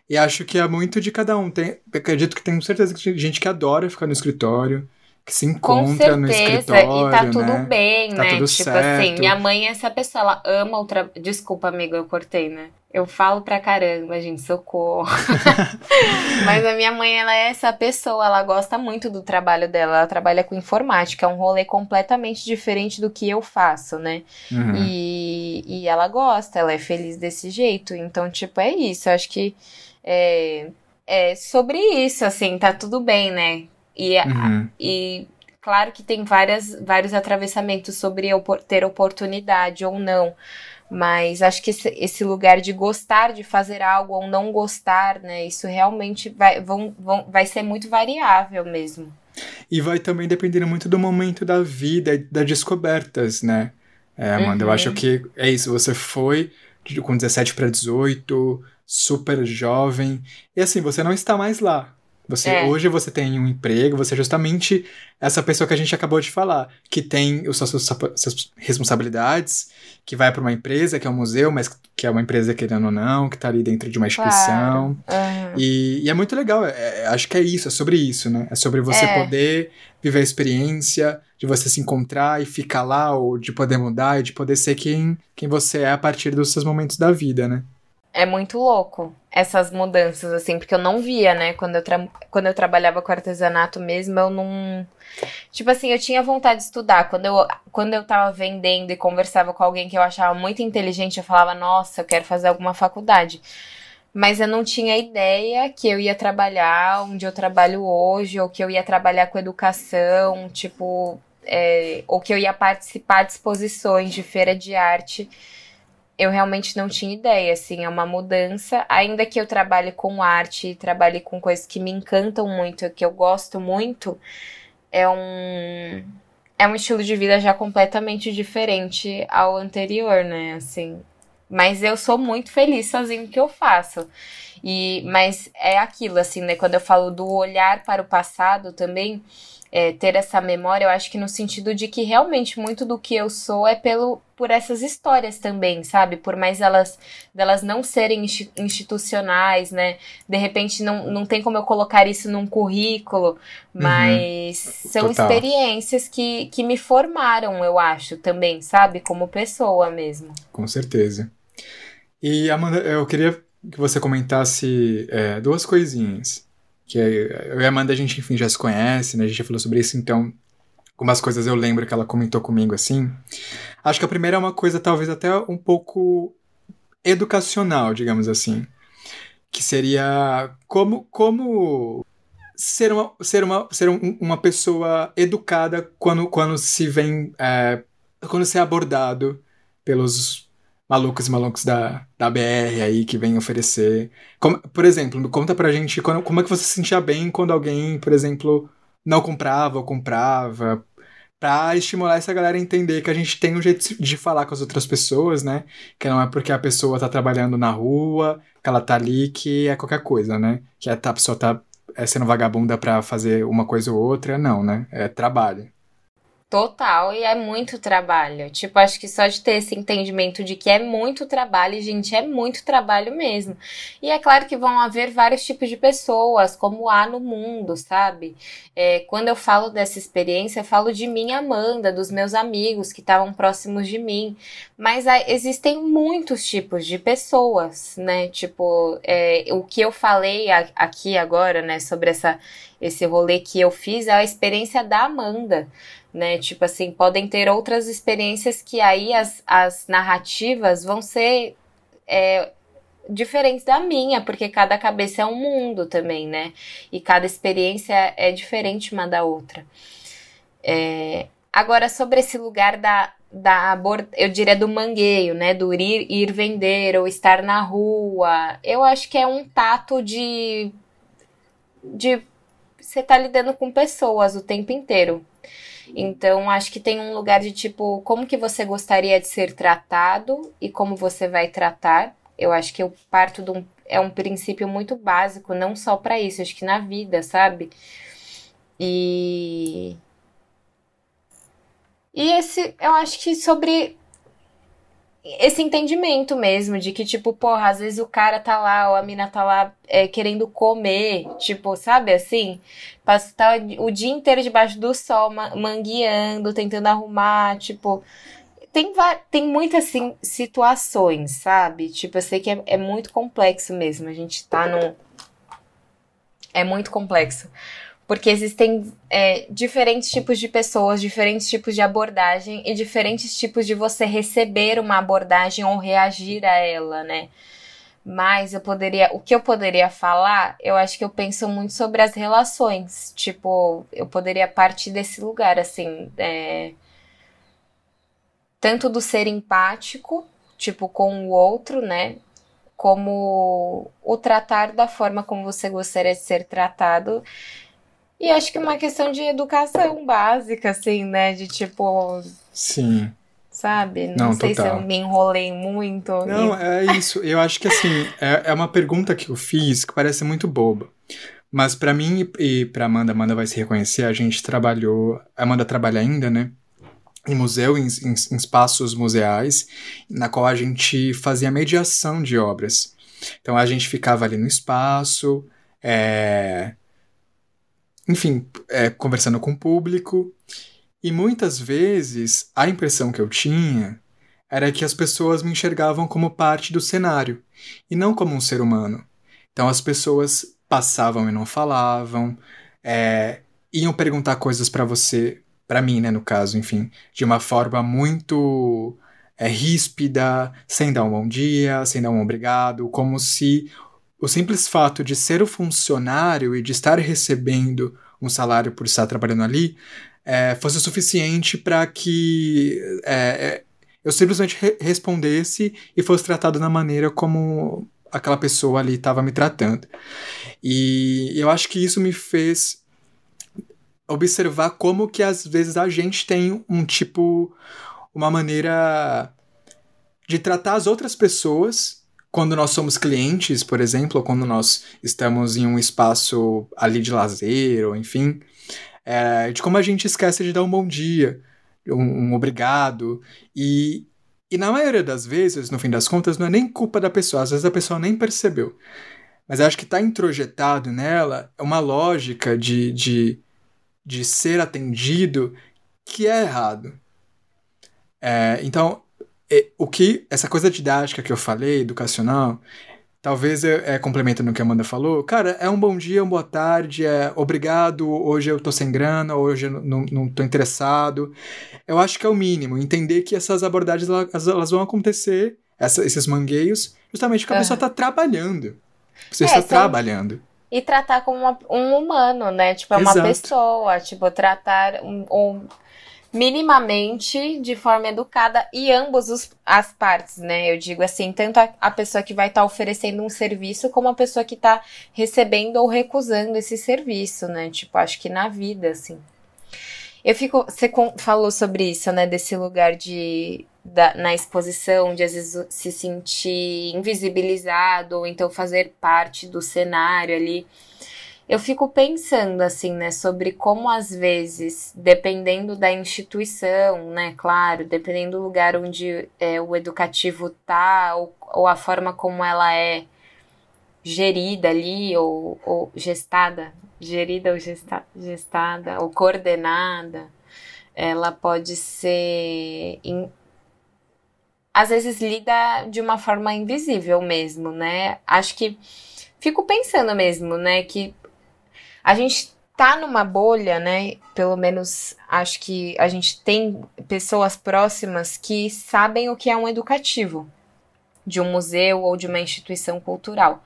E acho que é muito de cada um. Tem, acredito que tenho certeza que tem gente que adora ficar no escritório, que se encontra no escritório. E tá tudo né? bem, tá né? Tudo tipo certo. assim, minha mãe é essa pessoa, ela ama o trabalho. Desculpa, amigo, eu cortei, né? Eu falo pra caramba, gente, socorro. Mas a minha mãe, ela é essa pessoa, ela gosta muito do trabalho dela. Ela trabalha com informática, é um rolê completamente diferente do que eu faço, né? Uhum. E, e ela gosta, ela é feliz desse jeito. Então, tipo, é isso. Eu acho que é, é sobre isso, assim, tá tudo bem, né? E, Uhum. e claro que tem várias, vários atravessamentos sobre eu ter oportunidade ou não. Mas acho que esse, lugar de gostar de fazer algo ou não gostar, né? Isso realmente vai, vão, vão, vai ser muito variável mesmo. E vai também dependendo muito do momento da vida das descobertas, né? É, Amanda, eu Uhum. acho que é isso. Você foi com 17 para 18, super jovem, e assim, você não está mais lá. Você, É. Hoje você tem um emprego, você é justamente essa pessoa que a gente acabou de falar, que tem os seus, suas responsabilidades, que vai para uma empresa, que é um museu, mas que é uma empresa querendo ou não, que está ali dentro de uma instituição. Uhum. E, e é muito legal, é- é- acho que é isso, é sobre isso, né? É sobre você É. poder viver a experiência, de você se encontrar e ficar lá, ou de poder mudar e de poder ser quem, quem você é a partir dos seus momentos da vida, né? É muito louco essas mudanças, assim, porque eu não via, né? Quando eu, tra- quando eu trabalhava com artesanato mesmo, eu não. Tipo assim, eu tinha vontade de estudar. Quando eu, quando eu tava vendendo e conversava com alguém que eu achava muito inteligente, eu falava, nossa, eu quero fazer alguma faculdade. Mas eu não tinha ideia que eu ia trabalhar onde eu trabalho hoje, ou que eu ia trabalhar com educação, tipo, é, ou que eu ia participar de exposições de feira de arte eu realmente não tinha ideia, assim, é uma mudança. Ainda que eu trabalhe com arte trabalhe com coisas que me encantam muito, que eu gosto muito, é um é um estilo de vida já completamente diferente ao anterior, né, assim. Mas eu sou muito feliz fazendo o que eu faço. E, mas é aquilo, assim, né? Quando eu falo do olhar para o passado também, é, ter essa memória, eu acho que no sentido de que realmente muito do que eu sou é pelo por essas histórias também, sabe? Por mais elas delas não serem institucionais, né? De repente não, não tem como eu colocar isso num currículo, uhum. mas uhum. são Total. experiências que, que me formaram, eu acho, também, sabe? Como pessoa mesmo. Com certeza. E Amanda, eu queria que você comentasse é, duas coisinhas que eu e a Amanda, a gente, enfim, já se conhece, né? A gente já falou sobre isso, então algumas coisas eu lembro que ela comentou comigo assim. Acho que a primeira é uma coisa talvez até um pouco educacional, digamos assim, que seria como como ser uma ser uma ser um, uma pessoa educada quando quando se vem é, quando se é abordado pelos malucos e malucos da, da BR aí que vem oferecer. Como, por exemplo, conta pra gente como, como é que você se sentia bem quando alguém, por exemplo, não comprava ou comprava, pra estimular essa galera a entender que a gente tem um jeito de falar com as outras pessoas, né? Que não é porque a pessoa tá trabalhando na rua, que ela tá ali, que é qualquer coisa, né? Que a pessoa tá é, sendo vagabunda pra fazer uma coisa ou outra, não, né? É trabalho. Total, e é muito trabalho. Tipo, acho que só de ter esse entendimento de que é muito trabalho, gente, é muito trabalho mesmo. E é claro que vão haver vários tipos de pessoas, como há no mundo, sabe? É, quando eu falo dessa experiência, eu falo de mim, Amanda, dos meus amigos que estavam próximos de mim. Mas ah, existem muitos tipos de pessoas, né? Tipo, é, o que eu falei aqui agora, né, sobre essa, esse rolê que eu fiz é a experiência da Amanda né? Tipo assim, podem ter outras experiências que aí as, as narrativas vão ser é, diferentes da minha, porque cada cabeça é um mundo também, né? E cada experiência é diferente uma da outra. É, agora, sobre esse lugar da, da eu diria do mangueio, né? Do ir, ir vender ou estar na rua. Eu acho que é um tato de. de você tá lidando com pessoas o tempo inteiro. Então, acho que tem um lugar de tipo, como que você gostaria de ser tratado e como você vai tratar. Eu acho que eu parto de um, é um princípio muito básico, não só para isso, acho que na vida, sabe? E e esse, eu acho que sobre esse entendimento mesmo de que, tipo, porra, às vezes o cara tá lá, ou a mina tá lá é, querendo comer, tipo, sabe assim? Passa tá o dia inteiro debaixo do sol, mangueando, tentando arrumar, tipo. Tem, tem muitas assim, situações, sabe? Tipo, eu sei que é, é muito complexo mesmo. A gente tá num. É muito complexo porque existem é, diferentes tipos de pessoas, diferentes tipos de abordagem e diferentes tipos de você receber uma abordagem ou reagir a ela, né? Mas eu poderia, o que eu poderia falar, eu acho que eu penso muito sobre as relações. Tipo, eu poderia partir desse lugar, assim, é, tanto do ser empático, tipo, com o outro, né? Como o tratar da forma como você gostaria de ser tratado e acho que é uma questão de educação básica, assim, né? De tipo. Sim. Sabe? Não, Não sei total. se eu me enrolei muito. Não, e... é isso. Eu acho que, assim, é, é uma pergunta que eu fiz que parece muito boba. Mas para mim e pra Amanda, Amanda vai se reconhecer, a gente trabalhou. A Amanda trabalha ainda, né? Em museu, em, em, em espaços museais, na qual a gente fazia mediação de obras. Então a gente ficava ali no espaço, é, enfim, é, conversando com o público. E muitas vezes a impressão que eu tinha era que as pessoas me enxergavam como parte do cenário e não como um ser humano. Então as pessoas passavam e não falavam, é, iam perguntar coisas para você, para mim, né, no caso, enfim, de uma forma muito é, ríspida, sem dar um bom dia, sem dar um obrigado, como se o simples fato de ser o funcionário e de estar recebendo um salário por estar trabalhando ali é, fosse o suficiente para que é, é, eu simplesmente re respondesse e fosse tratado na maneira como aquela pessoa ali estava me tratando. E eu acho que isso me fez observar como que às vezes a gente tem um tipo, uma maneira de tratar as outras pessoas quando nós somos clientes, por exemplo, ou quando nós estamos em um espaço ali de lazer, ou enfim, é, de como a gente esquece de dar um bom dia, um, um obrigado, e, e na maioria das vezes, no fim das contas, não é nem culpa da pessoa, às vezes a pessoa nem percebeu. Mas acho que está introjetado nela uma lógica de, de, de ser atendido que é errado. É, então, o que essa coisa didática que eu falei, educacional, talvez é, é complementando o que a Amanda falou. Cara, é um bom dia, uma boa tarde, é obrigado, hoje eu tô sem grana, hoje eu não, não tô interessado. Eu acho que é o mínimo, entender que essas abordagens elas, elas vão acontecer, essa, esses mangueios, justamente porque a pessoa tá trabalhando. Você é, está trabalhando. E tratar como uma, um humano, né? Tipo, é uma Exato. pessoa. Tipo, tratar um, um minimamente de forma educada e ambos os, as partes, né? Eu digo assim, tanto a, a pessoa que vai estar tá oferecendo um serviço como a pessoa que está recebendo ou recusando esse serviço, né? Tipo, acho que na vida, assim. Eu fico. Você falou sobre isso, né? Desse lugar de. Da, na exposição, de às vezes se sentir invisibilizado, ou então fazer parte do cenário ali eu fico pensando assim, né, sobre como às vezes, dependendo da instituição, né, claro, dependendo do lugar onde é, o educativo tá, ou, ou a forma como ela é gerida ali, ou, ou gestada, gerida ou gesta, gestada, ou coordenada, ela pode ser. In, às vezes lida de uma forma invisível mesmo, né? Acho que fico pensando mesmo, né, que a gente tá numa bolha, né? Pelo menos acho que a gente tem pessoas próximas que sabem o que é um educativo de um museu ou de uma instituição cultural.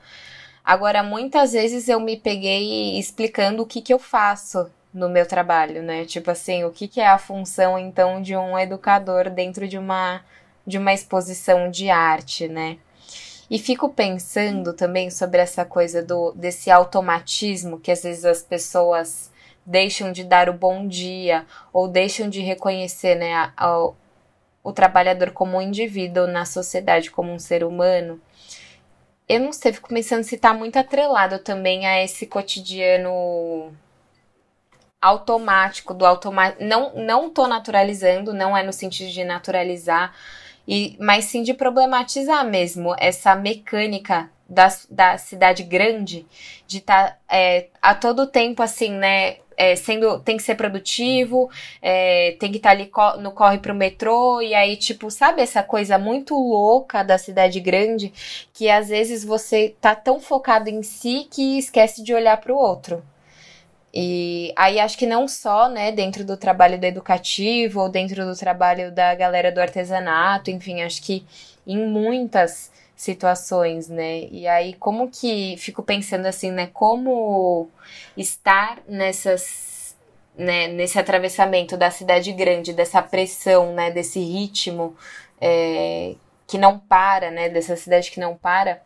Agora, muitas vezes eu me peguei explicando o que, que eu faço no meu trabalho, né? Tipo assim, o que, que é a função então de um educador dentro de uma de uma exposição de arte, né? E fico pensando também sobre essa coisa do desse automatismo que às vezes as pessoas deixam de dar o bom dia ou deixam de reconhecer né, a, a, o trabalhador como um indivíduo na sociedade, como um ser humano. Eu não sei, fico pensando se está muito atrelado também a esse cotidiano automático do automático. Não, não tô naturalizando, não é no sentido de naturalizar, e, mas sim de problematizar mesmo essa mecânica da, da cidade grande, de estar tá, é, a todo tempo assim, né? É, sendo tem que ser produtivo, é, tem que estar tá ali co no corre pro metrô, e aí, tipo, sabe essa coisa muito louca da cidade grande que às vezes você tá tão focado em si que esquece de olhar pro outro. E aí acho que não só, né, dentro do trabalho do educativo ou dentro do trabalho da galera do artesanato, enfim, acho que em muitas situações, né? E aí como que fico pensando assim, né, como estar nessas né, nesse atravessamento da cidade grande, dessa pressão, né, desse ritmo é, que não para, né, dessa cidade que não para,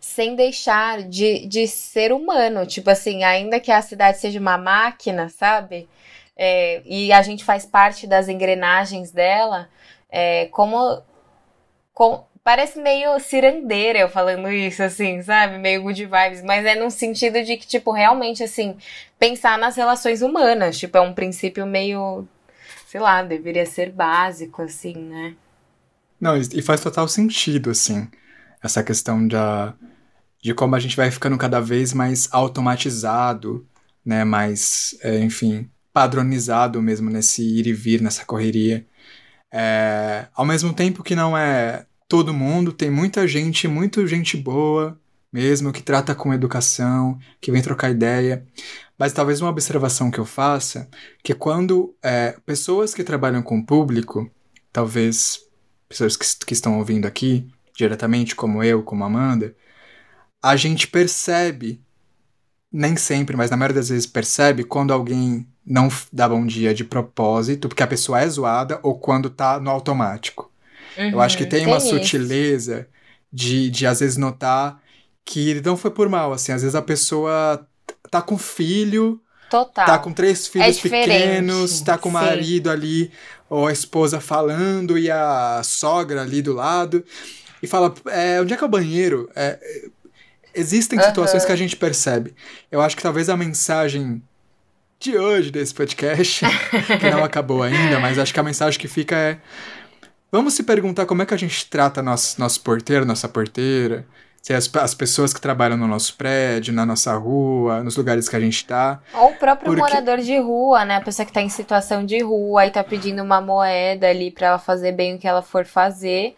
sem deixar de, de ser humano. Tipo assim, ainda que a cidade seja uma máquina, sabe? É, e a gente faz parte das engrenagens dela, é, como, com, parece meio cirandeira eu falando isso, assim, sabe? Meio good vibes, mas é no sentido de que, tipo, realmente, assim, pensar nas relações humanas, tipo, é um princípio meio, sei lá, deveria ser básico, assim, né? Não, e faz total sentido, assim essa questão da, de como a gente vai ficando cada vez mais automatizado, né, mais, é, enfim, padronizado mesmo nesse ir e vir, nessa correria. É, ao mesmo tempo que não é todo mundo, tem muita gente, muita gente boa mesmo, que trata com educação, que vem trocar ideia. Mas talvez uma observação que eu faça, que quando é, pessoas que trabalham com o público, talvez pessoas que, que estão ouvindo aqui, diretamente, como eu, como Amanda, a gente percebe, nem sempre, mas na maioria das vezes percebe quando alguém não dá bom dia de propósito, porque a pessoa é zoada, ou quando tá no automático. Uhum, eu acho que uhum, tem, tem uma isso. sutileza de, de, às vezes, notar que não foi por mal, assim, às vezes a pessoa tá com filho, Total. tá com três filhos é pequenos, tá com o marido ali, ou a esposa falando e a sogra ali do lado. E fala, é, onde é que é o banheiro? É, existem situações que a gente percebe. Eu acho que talvez a mensagem de hoje desse podcast, que não acabou ainda, mas acho que a mensagem que fica é: vamos se perguntar como é que a gente trata nosso, nosso porteiro, nossa porteira, se as, as pessoas que trabalham no nosso prédio, na nossa rua, nos lugares que a gente tá. Ou o próprio porque... morador de rua, né? A pessoa que tá em situação de rua e tá pedindo uma moeda ali para ela fazer bem o que ela for fazer.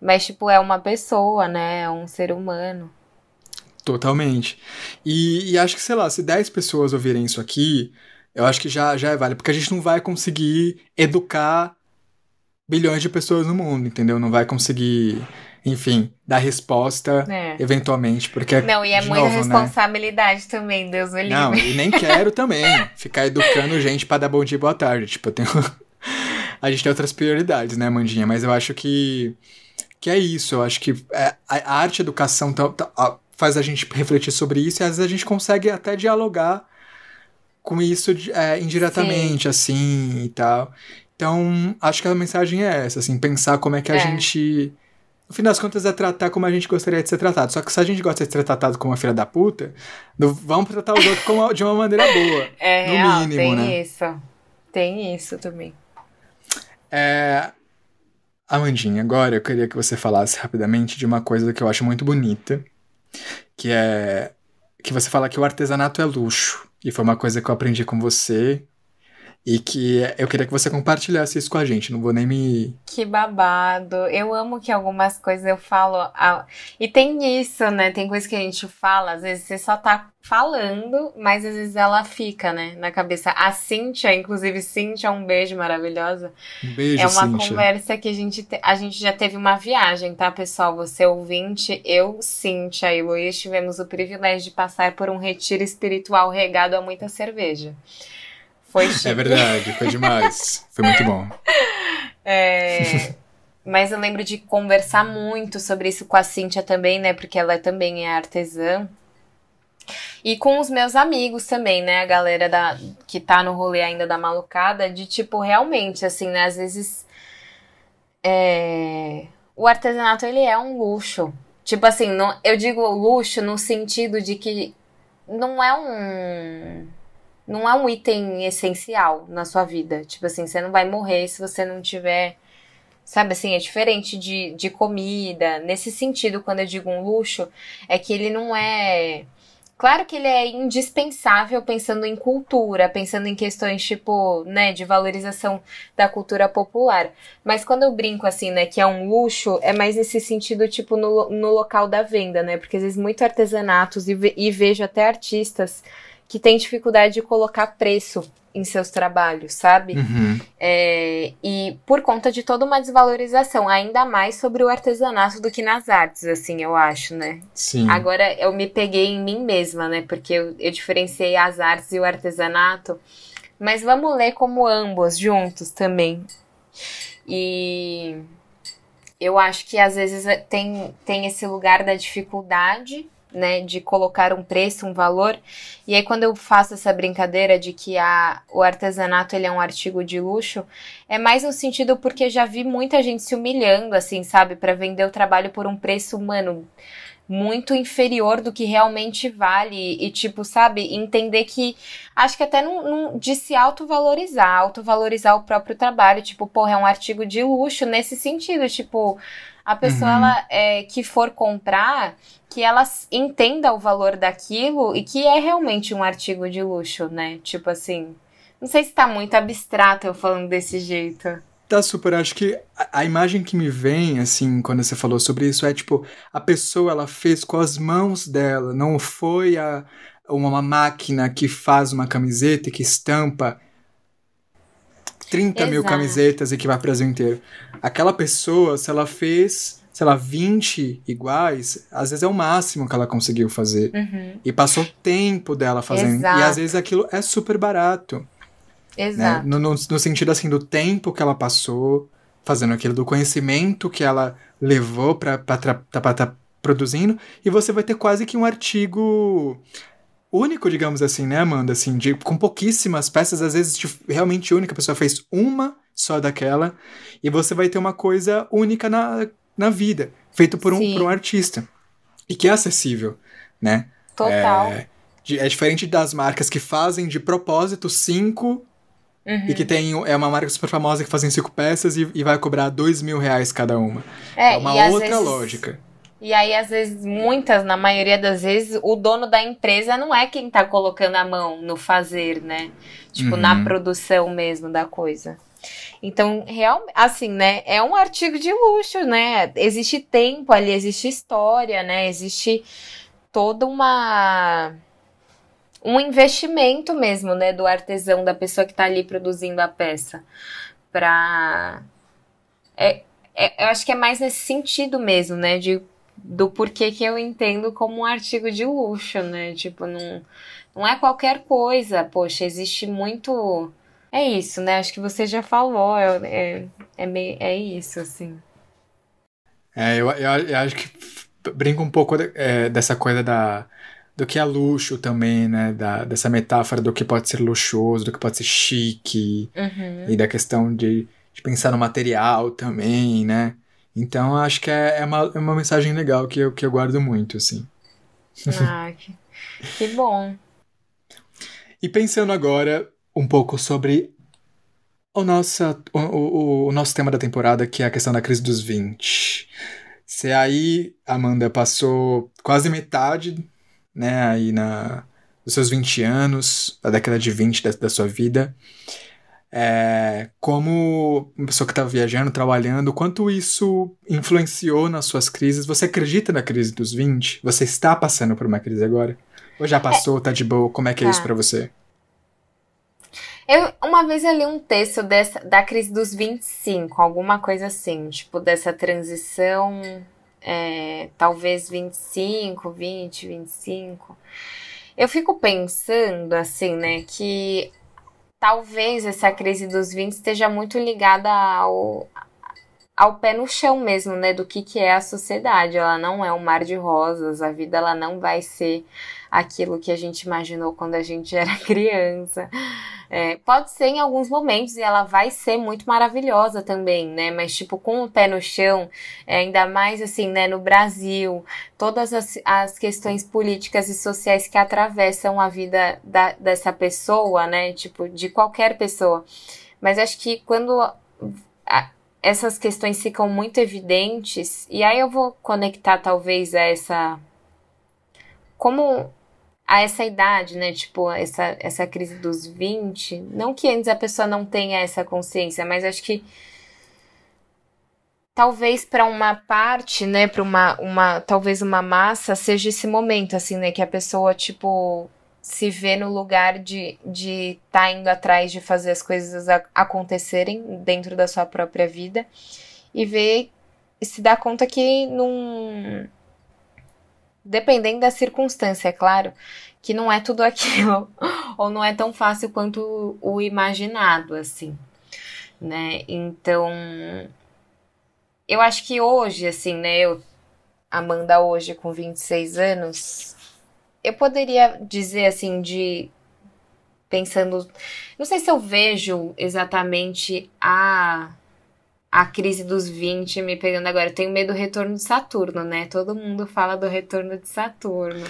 Mas, tipo, é uma pessoa, né? É um ser humano. Totalmente. E, e, acho que, sei lá, se 10 pessoas ouvirem isso aqui, eu acho que já, já é válido, porque a gente não vai conseguir educar bilhões de pessoas no mundo, entendeu? Não vai conseguir, enfim, dar resposta é. eventualmente, porque Não, e é muita novo, né? responsabilidade né? também, Deus o livre. Não, e nem quero também ficar educando gente para dar bom dia e boa tarde, tipo, eu tenho a gente tem outras prioridades, né, Mandinha, mas eu acho que que é isso, eu acho que é, a, a arte educação tá, tá, faz a gente refletir sobre isso e às vezes a gente consegue até dialogar com isso é, indiretamente, Sim. assim, e tal. Então, acho que a mensagem é essa, assim, pensar como é que a é. gente. No fim das contas, é tratar como a gente gostaria de ser tratado. Só que se a gente gosta de ser tratado como uma filha da puta, vamos tratar os outros como, de uma maneira boa. É, no real, mínimo, tem né? isso. Tem isso também. É, Amandinha, agora eu queria que você falasse rapidamente de uma coisa que eu acho muito bonita, que é que você fala que o artesanato é luxo. E foi uma coisa que eu aprendi com você e que eu queria que você compartilhasse isso com a gente, não vou nem me. Que babado. Eu amo que algumas coisas eu falo. E tem isso, né? Tem coisa que a gente fala, às vezes você só tá falando, mas às vezes ela fica, né, na cabeça. A Cíntia, inclusive, Cíntia, um beijo maravilhosa. Um beijo, É uma Cíntia. conversa que a gente, te... a gente já teve uma viagem, tá, pessoal? Você ouvinte, eu, Cíntia e Luiz tivemos o privilégio de passar por um retiro espiritual regado a muita cerveja. Foi chique. É verdade, foi demais. foi muito bom. É, mas eu lembro de conversar muito sobre isso com a Cíntia também, né? Porque ela também é artesã. E com os meus amigos também, né? A galera da, que tá no rolê ainda da malucada, de tipo, realmente, assim, né? Às vezes. É, o artesanato, ele é um luxo. Tipo assim, não, eu digo luxo no sentido de que não é um não é um item essencial na sua vida. Tipo assim, você não vai morrer se você não tiver. Sabe assim, é diferente de, de comida. Nesse sentido, quando eu digo um luxo, é que ele não é. Claro que ele é indispensável pensando em cultura, pensando em questões tipo, né, de valorização da cultura popular. Mas quando eu brinco assim, né, que é um luxo, é mais nesse sentido, tipo, no, no local da venda, né? Porque às vezes muito artesanatos e, ve e vejo até artistas que tem dificuldade de colocar preço em seus trabalhos, sabe? Uhum. É, e por conta de toda uma desvalorização, ainda mais sobre o artesanato do que nas artes, assim, eu acho, né? Sim. Agora eu me peguei em mim mesma, né? Porque eu, eu diferenciei as artes e o artesanato. Mas vamos ler como ambos juntos também. E eu acho que às vezes tem, tem esse lugar da dificuldade né, de colocar um preço, um valor. E aí quando eu faço essa brincadeira de que a, o artesanato ele é um artigo de luxo, é mais no sentido porque já vi muita gente se humilhando assim, sabe, para vender o trabalho por um preço humano muito inferior do que realmente vale e tipo, sabe, entender que acho que até não, não de se autovalorizar, autovalorizar o próprio trabalho, tipo, porra, é um artigo de luxo nesse sentido, tipo, a pessoa uhum. ela, é, que for comprar, que ela entenda o valor daquilo e que é realmente um artigo de luxo, né? Tipo assim, não sei se tá muito abstrato eu falando desse jeito. Tá super, acho que a, a, imagem que me vem, assim, quando você falou sobre isso, é tipo, a pessoa ela fez com as mãos dela, não foi a, uma máquina que faz uma camiseta e que estampa 30 Exato. mil camisetas e que vai para o Brasil inteiro. Aquela pessoa, se ela fez, sei lá, 20 iguais, às vezes é o máximo que ela conseguiu fazer. Uhum. E passou tempo dela fazendo. Exato. E às vezes aquilo é super barato. Né? Exato. Né? No, no, no sentido assim do tempo que ela passou fazendo aquilo, do conhecimento que ela levou para estar tá produzindo, e você vai ter quase que um artigo único, digamos assim, né, Amanda? Assim, de, com pouquíssimas peças, às vezes de, realmente única, a pessoa fez uma só daquela, e você vai ter uma coisa única na, na vida. feito por um, por um artista. E que é acessível, né? Total. É, é diferente das marcas que fazem de propósito cinco Uhum. E que tem é uma marca super famosa que fazem cinco peças e, e vai cobrar dois mil reais cada uma. É, é uma outra vezes, lógica. E aí, às vezes, muitas, na maioria das vezes, o dono da empresa não é quem tá colocando a mão no fazer, né? Tipo, uhum. na produção mesmo da coisa. Então, real, assim, né? É um artigo de luxo, né? Existe tempo ali, existe história, né? Existe toda uma um investimento mesmo, né, do artesão, da pessoa que está ali produzindo a peça, para é, é, eu acho que é mais nesse sentido mesmo, né, de do porquê que eu entendo como um artigo de luxo, né, tipo não não é qualquer coisa, poxa, existe muito é isso, né? Acho que você já falou, é, é, é, meio, é isso, assim. É, eu, eu, eu acho que brinca um pouco é, dessa coisa da, do que é luxo também, né? Da, dessa metáfora do que pode ser luxuoso, do que pode ser chique, uhum. e da questão de, de, pensar no material também, né? Então acho que é, é, uma, é uma mensagem legal que eu, que eu guardo muito, assim. Ah, que, que bom. E pensando agora um pouco sobre o, nossa, o, o, o, nosso tema da temporada, que é a questão da crise dos 20. Se aí, Amanda, passou quase metade né, aí na, nos seus 20 anos, da década de 20 da, da sua vida, é, como uma pessoa que está viajando, trabalhando, quanto isso influenciou nas suas crises? Você acredita na crise dos 20? Você está passando por uma crise agora? Ou já passou, é, tá de boa? Como é que é isso tá. para você? Eu, uma vez eu li um texto dessa, da crise dos 25, alguma coisa assim, tipo, dessa transição é, talvez 25, 20, 25. Eu fico pensando, assim, né, que talvez essa crise dos 20 esteja muito ligada ao, ao pé no chão mesmo, né, do que, que é a sociedade. Ela não é um mar de rosas, a vida ela não vai ser aquilo que a gente imaginou quando a gente era criança. É, pode ser em alguns momentos e ela vai ser muito maravilhosa também, né? Mas, tipo, com o pé no chão, é, ainda mais assim, né, no Brasil, todas as, as questões políticas e sociais que atravessam a vida da, dessa pessoa, né? Tipo, de qualquer pessoa. Mas acho que quando a, essas questões ficam muito evidentes, e aí eu vou conectar talvez a essa. Como a essa idade, né? Tipo, essa, essa crise dos 20. Não que antes a pessoa não tenha essa consciência, mas acho que talvez para uma parte, né, para uma, uma talvez uma massa seja esse momento assim, né, que a pessoa tipo se vê no lugar de de tá indo atrás de fazer as coisas acontecerem dentro da sua própria vida e vê e se dá conta que não dependendo da circunstância, é claro, que não é tudo aquilo, ou não é tão fácil quanto o imaginado, assim, né? Então, eu acho que hoje, assim, né, eu, Amanda, hoje com 26 anos, eu poderia dizer, assim, de. Pensando. Não sei se eu vejo exatamente a a crise dos 20 me pegando agora. Eu tenho medo do retorno de Saturno, né? Todo mundo fala do retorno de Saturno.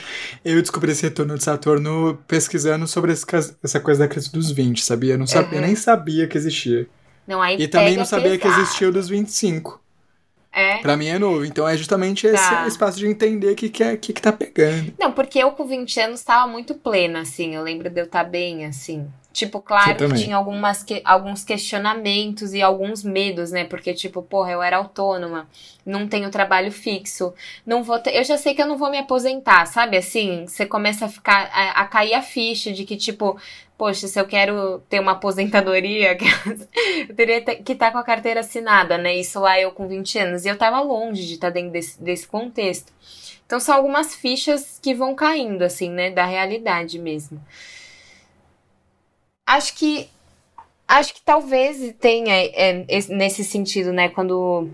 Eu descobri esse retorno de Saturno pesquisando sobre esse, essa coisa da crise dos 20, sabia? Eu, não sabia, uhum. nem sabia que existia. Não, aí e também não sabia pesado. que existia o dos 25. É. Pra mim é novo. Então é justamente esse tá. espaço de entender o que, que, é, que, que tá pegando. Não, porque eu com 20 anos tava muito plena, assim. Eu lembro de eu estar tá bem, assim. Tipo, claro que tinha algumas que, alguns questionamentos e alguns medos, né? Porque, tipo, porra, eu era autônoma, não tenho trabalho fixo, não vou ter, eu já sei que eu não vou me aposentar, sabe? Assim, você começa a ficar, a, a cair a ficha de que, tipo, poxa, se eu quero ter uma aposentadoria, eu teria que estar tá com a carteira assinada, né? Isso lá eu com 20 anos. E eu tava longe de estar tá dentro desse, desse contexto. Então são algumas fichas que vão caindo, assim, né? Da realidade mesmo acho que acho que talvez tenha é, nesse sentido, né? Quando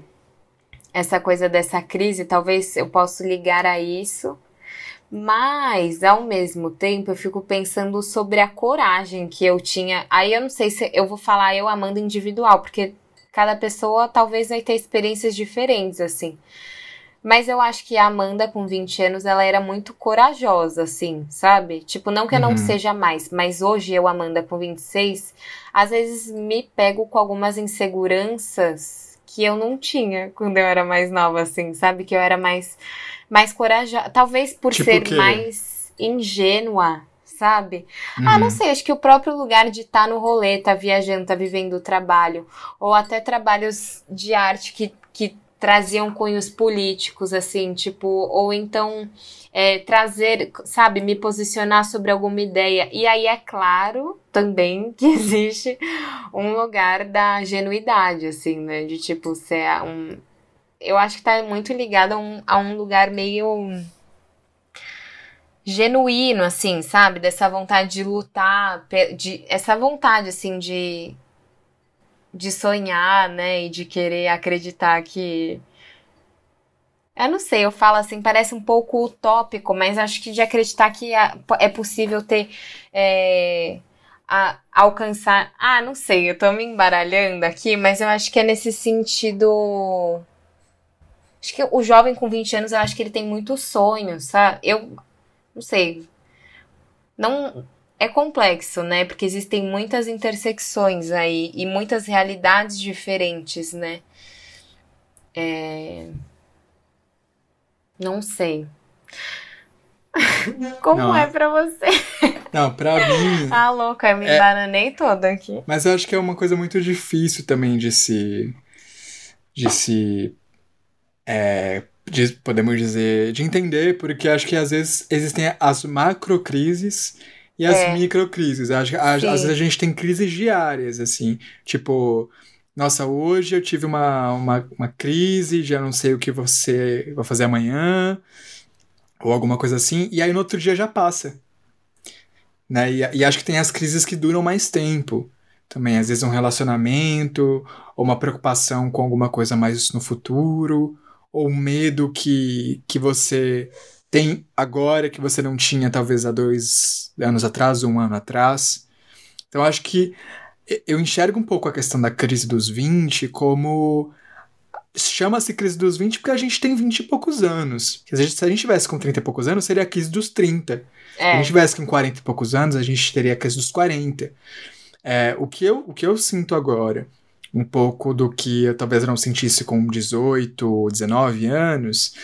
essa coisa dessa crise, talvez eu possa ligar a isso. Mas, ao mesmo tempo, eu fico pensando sobre a coragem que eu tinha. Aí eu não sei se eu vou falar eu amando individual, porque cada pessoa talvez vai ter experiências diferentes, assim. Mas eu acho que a Amanda, com 20 anos, ela era muito corajosa, assim, sabe? Tipo, não que eu não uhum. seja mais, mas hoje eu, Amanda, com 26, às vezes me pego com algumas inseguranças que eu não tinha quando eu era mais nova, assim, sabe? Que eu era mais, mais corajosa. Talvez por tipo ser mais ingênua, sabe? Uhum. Ah, não uhum. sei, acho que o próprio lugar de estar tá no rolê, tá viajando, tá vivendo o trabalho, ou até trabalhos de arte que, que traziam cunhos políticos, assim, tipo, ou então é, trazer, sabe, me posicionar sobre alguma ideia. E aí é claro também que existe um lugar da genuidade, assim, né? De tipo, ser um. Eu acho que tá muito ligado a um, a um lugar meio genuíno, assim, sabe? Dessa vontade de lutar, de, essa vontade, assim, de de sonhar, né, e de querer acreditar que eu não sei, eu falo assim, parece um pouco utópico, mas acho que de acreditar que é possível ter. É, a, alcançar. Ah, não sei, eu tô me embaralhando aqui, mas eu acho que é nesse sentido. Acho que o jovem com 20 anos, eu acho que ele tem muitos sonhos, sabe? Eu não sei. Não, é complexo, né? Porque existem muitas intersecções aí e muitas realidades diferentes, né? É... Não sei. Como não, é pra você? Não, pra mim. ah, louca, eu me é... bananei toda aqui. Mas eu acho que é uma coisa muito difícil também de se. de se. É, de, podemos dizer, de entender, porque acho que às vezes existem as macrocrises e as é. microcrises. Às vezes a gente tem crises diárias, assim. Tipo, nossa, hoje eu tive uma, uma, uma crise, já não sei o que você vai fazer amanhã, ou alguma coisa assim, e aí no outro dia já passa. Né? E, e acho que tem as crises que duram mais tempo também. Às vezes um relacionamento, ou uma preocupação com alguma coisa mais no futuro, ou um medo que, que você tem agora que você não tinha talvez há dois anos atrás, um ano atrás. Então acho que eu enxergo um pouco a questão da crise dos 20 como. Chama-se crise dos 20 porque a gente tem 20 e poucos anos. Se a gente, se a gente tivesse com 30 e poucos anos, seria a crise dos 30. É. Se a gente tivesse com 40 e poucos anos, a gente teria a crise dos 40. É, o, que eu, o que eu sinto agora, um pouco do que eu talvez não sentisse com 18, 19 anos,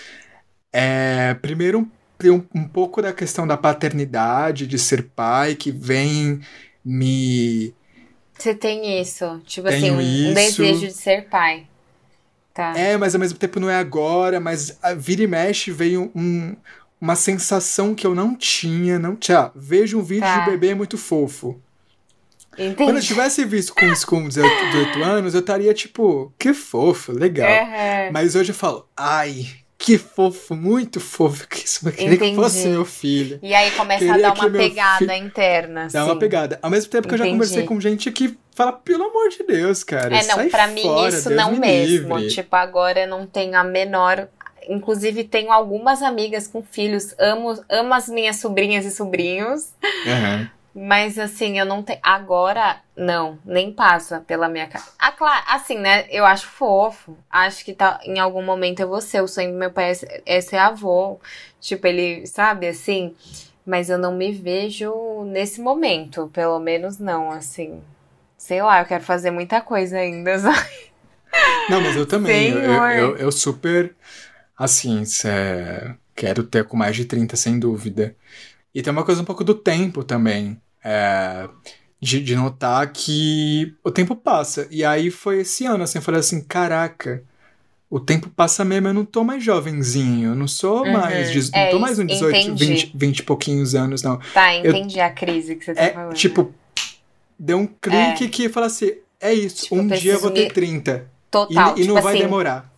é, primeiro, um, um pouco da questão da paternidade, de ser pai, que vem me. Você tem isso, tipo Tenho assim, um, um desejo de ser pai. Tá. É, mas ao mesmo tempo não é agora, mas a vira e mexe veio um, uma sensação que eu não tinha, não tinha. Vejo um vídeo tá. de bebê muito fofo. Entendi. Quando eu tivesse visto com isso com 18, 18 anos, eu estaria tipo, que fofo, legal. Uhum. Mas hoje eu falo, ai, que fofo, muito fofo. Que isso, eu queria Entendi. que fosse meu filho. E aí começa queria a dar uma pegada interna. Dá uma pegada. Ao mesmo tempo que Entendi. eu já conversei com gente que fala, pelo amor de Deus, cara. É, não, pra mim fora, isso Deus não me mesmo. Livre. Tipo, agora eu não tenho a menor. Inclusive, tenho algumas amigas com filhos, amo, amo as minhas sobrinhas e sobrinhos. Uhum. Mas assim, eu não tenho. Agora, não, nem passa pela minha cara. Ah, claro, assim, né? Eu acho fofo. Acho que tá, em algum momento eu vou ser. O sonho do meu pai é, é ser avô. Tipo, ele, sabe, assim. Mas eu não me vejo nesse momento. Pelo menos não, assim. Sei lá, eu quero fazer muita coisa ainda, sabe? Não, mas eu também. Eu, eu, eu, eu, super. Assim, é, quero ter com mais de 30, sem dúvida. E tem uma coisa um pouco do tempo também. É, de, de, notar que o tempo passa. E aí foi esse ano, assim, eu falei assim, caraca, o tempo passa mesmo, eu não tô mais jovenzinho, eu não sou uhum. mais, é, não tô mais um 18, 20, 20 e pouquinhos anos, não. Tá, entendi eu, a crise que você tá é, falando. Tipo, deu um clique é. que fala assim, é isso, tipo, um dia eu vou ter 30. Total, E, e tipo não vai assim, demorar.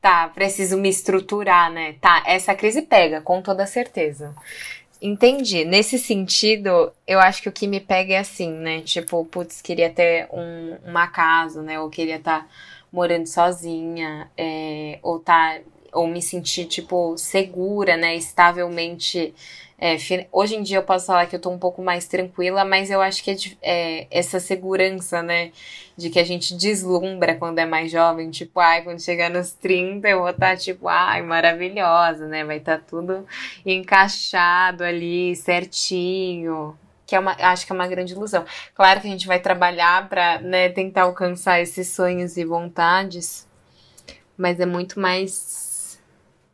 Tá, preciso me estruturar, né? Tá, essa crise pega, com toda certeza. Entendi. Nesse sentido, eu acho que o que me pega é assim, né? Tipo, putz, queria ter um, uma casa, né? Ou queria estar tá morando sozinha, é, ou tá, ou me sentir, tipo, segura, né? Estavelmente É, hoje em dia eu posso falar que eu tô um pouco mais tranquila, mas eu acho que é, é, essa segurança, né? De que a gente deslumbra quando é mais jovem, tipo, ai, quando chegar nos 30 eu vou estar, tá, tipo, ai, maravilhosa, né? Vai estar tá tudo encaixado ali, certinho. Que é uma, acho que é uma grande ilusão. Claro que a gente vai trabalhar para né, tentar alcançar esses sonhos e vontades, mas é muito mais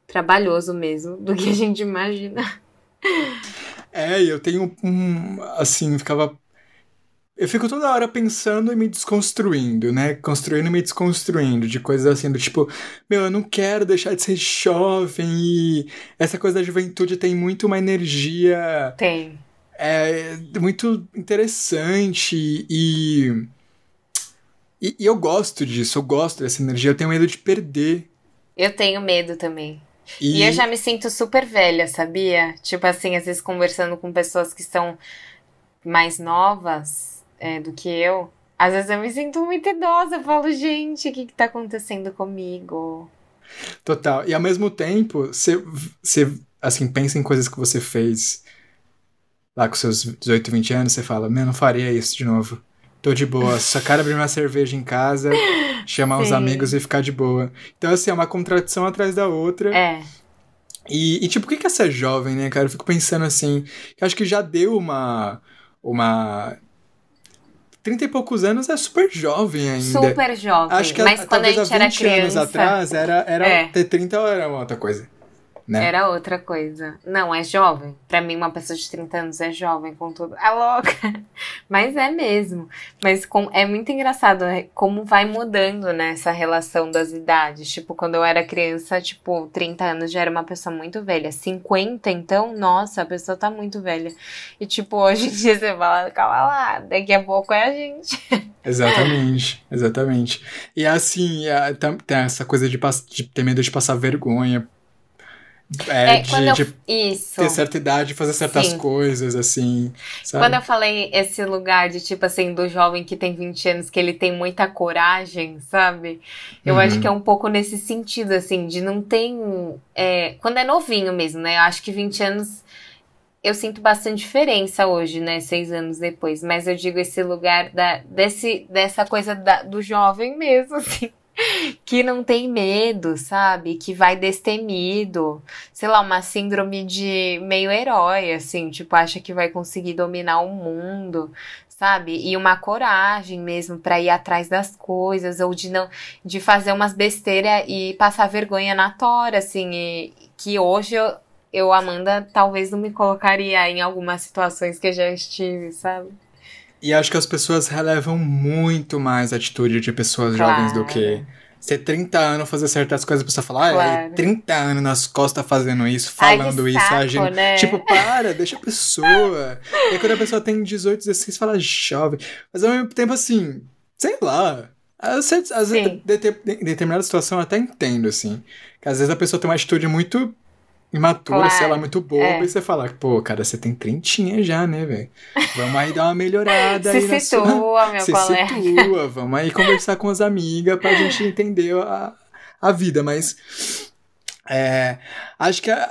trabalhoso mesmo do que a gente imagina. É, eu tenho um. Assim, ficava. Eu fico toda hora pensando e me desconstruindo, né? Construindo e me desconstruindo, de coisas assim, do tipo, meu, eu não quero deixar de ser jovem e essa coisa da juventude tem muito uma energia. Tem. É muito interessante e. E, e eu gosto disso, eu gosto dessa energia, eu tenho medo de perder. Eu tenho medo também. E... e... eu já me sinto super velha, sabia? Tipo assim, às vezes conversando com pessoas que são mais novas é, do que eu. Às vezes eu me sinto muito idosa. Eu falo, gente, o que, que tá acontecendo comigo? Total. E ao mesmo tempo, você, você assim, pensa em coisas que você fez lá com seus 18, 20 anos, você fala, meu, não faria isso de novo. Tô de boa. Só quero abrir uma cerveja em casa, chamar os amigos e ficar de boa. Então, assim, é uma contradição atrás da outra. É. E, e tipo, o que é ser jovem, né, cara? Eu fico pensando assim, eu acho que já deu uma. uma. 30 e poucos anos é super jovem ainda. Super jovem. Acho que mas a, quando a gente era criança. anos atrás era, era é. ter 30 era outra coisa né? Era outra coisa. Não, é jovem. Para mim, uma pessoa de 30 anos é jovem, com tudo. É louca. Mas é mesmo. Mas com, é muito engraçado é, como vai mudando, né, essa relação das idades. Tipo, quando eu era criança, tipo, 30 anos já era uma pessoa muito velha. 50, então, nossa, a pessoa tá muito velha. E, tipo, hoje em dia você fala, calma lá, daqui a pouco é a gente. Exatamente, exatamente. E assim, é, tem essa coisa de, de ter medo de passar vergonha é, é de, eu... Isso. ter certa idade, fazer certas Sim. coisas, assim. Sabe? Quando eu falei esse lugar de, tipo assim, do jovem que tem 20 anos, que ele tem muita coragem, sabe? Eu uhum. acho que é um pouco nesse sentido, assim, de não ter. É, quando é novinho mesmo, né? Eu acho que 20 anos. Eu sinto bastante diferença hoje, né? Seis anos depois. Mas eu digo esse lugar da, desse, dessa coisa da, do jovem mesmo, assim que não tem medo, sabe? Que vai destemido. Sei lá, uma síndrome de meio herói, assim, tipo, acha que vai conseguir dominar o mundo, sabe? E uma coragem mesmo para ir atrás das coisas ou de não de fazer umas besteiras e passar vergonha na tora, assim, e, que hoje eu, eu Amanda talvez não me colocaria em algumas situações que eu já estive, sabe? E acho que as pessoas relevam muito mais a atitude de pessoas claro. jovens do que ser 30 anos fazer certas coisas, a pessoa falar, ah, claro. 30 anos nas costas fazendo isso, falando Ai, isso, saco, agindo. Né? Tipo, para, deixa a pessoa. e aí, quando a pessoa tem 18, 16, fala jovem. Mas ao mesmo tempo, assim, sei lá. Às vezes, às vezes em determinada situação eu até entendo, assim. Que às vezes a pessoa tem uma atitude muito imatura, claro. sei lá, muito boba, é. e você fala, pô, cara, você tem trintinha já, né, velho? Vamos aí dar uma melhorada se aí situa, sua... meu se colega. Se situa, vamos aí conversar com as amigas pra gente entender a, a vida, mas é, acho que é,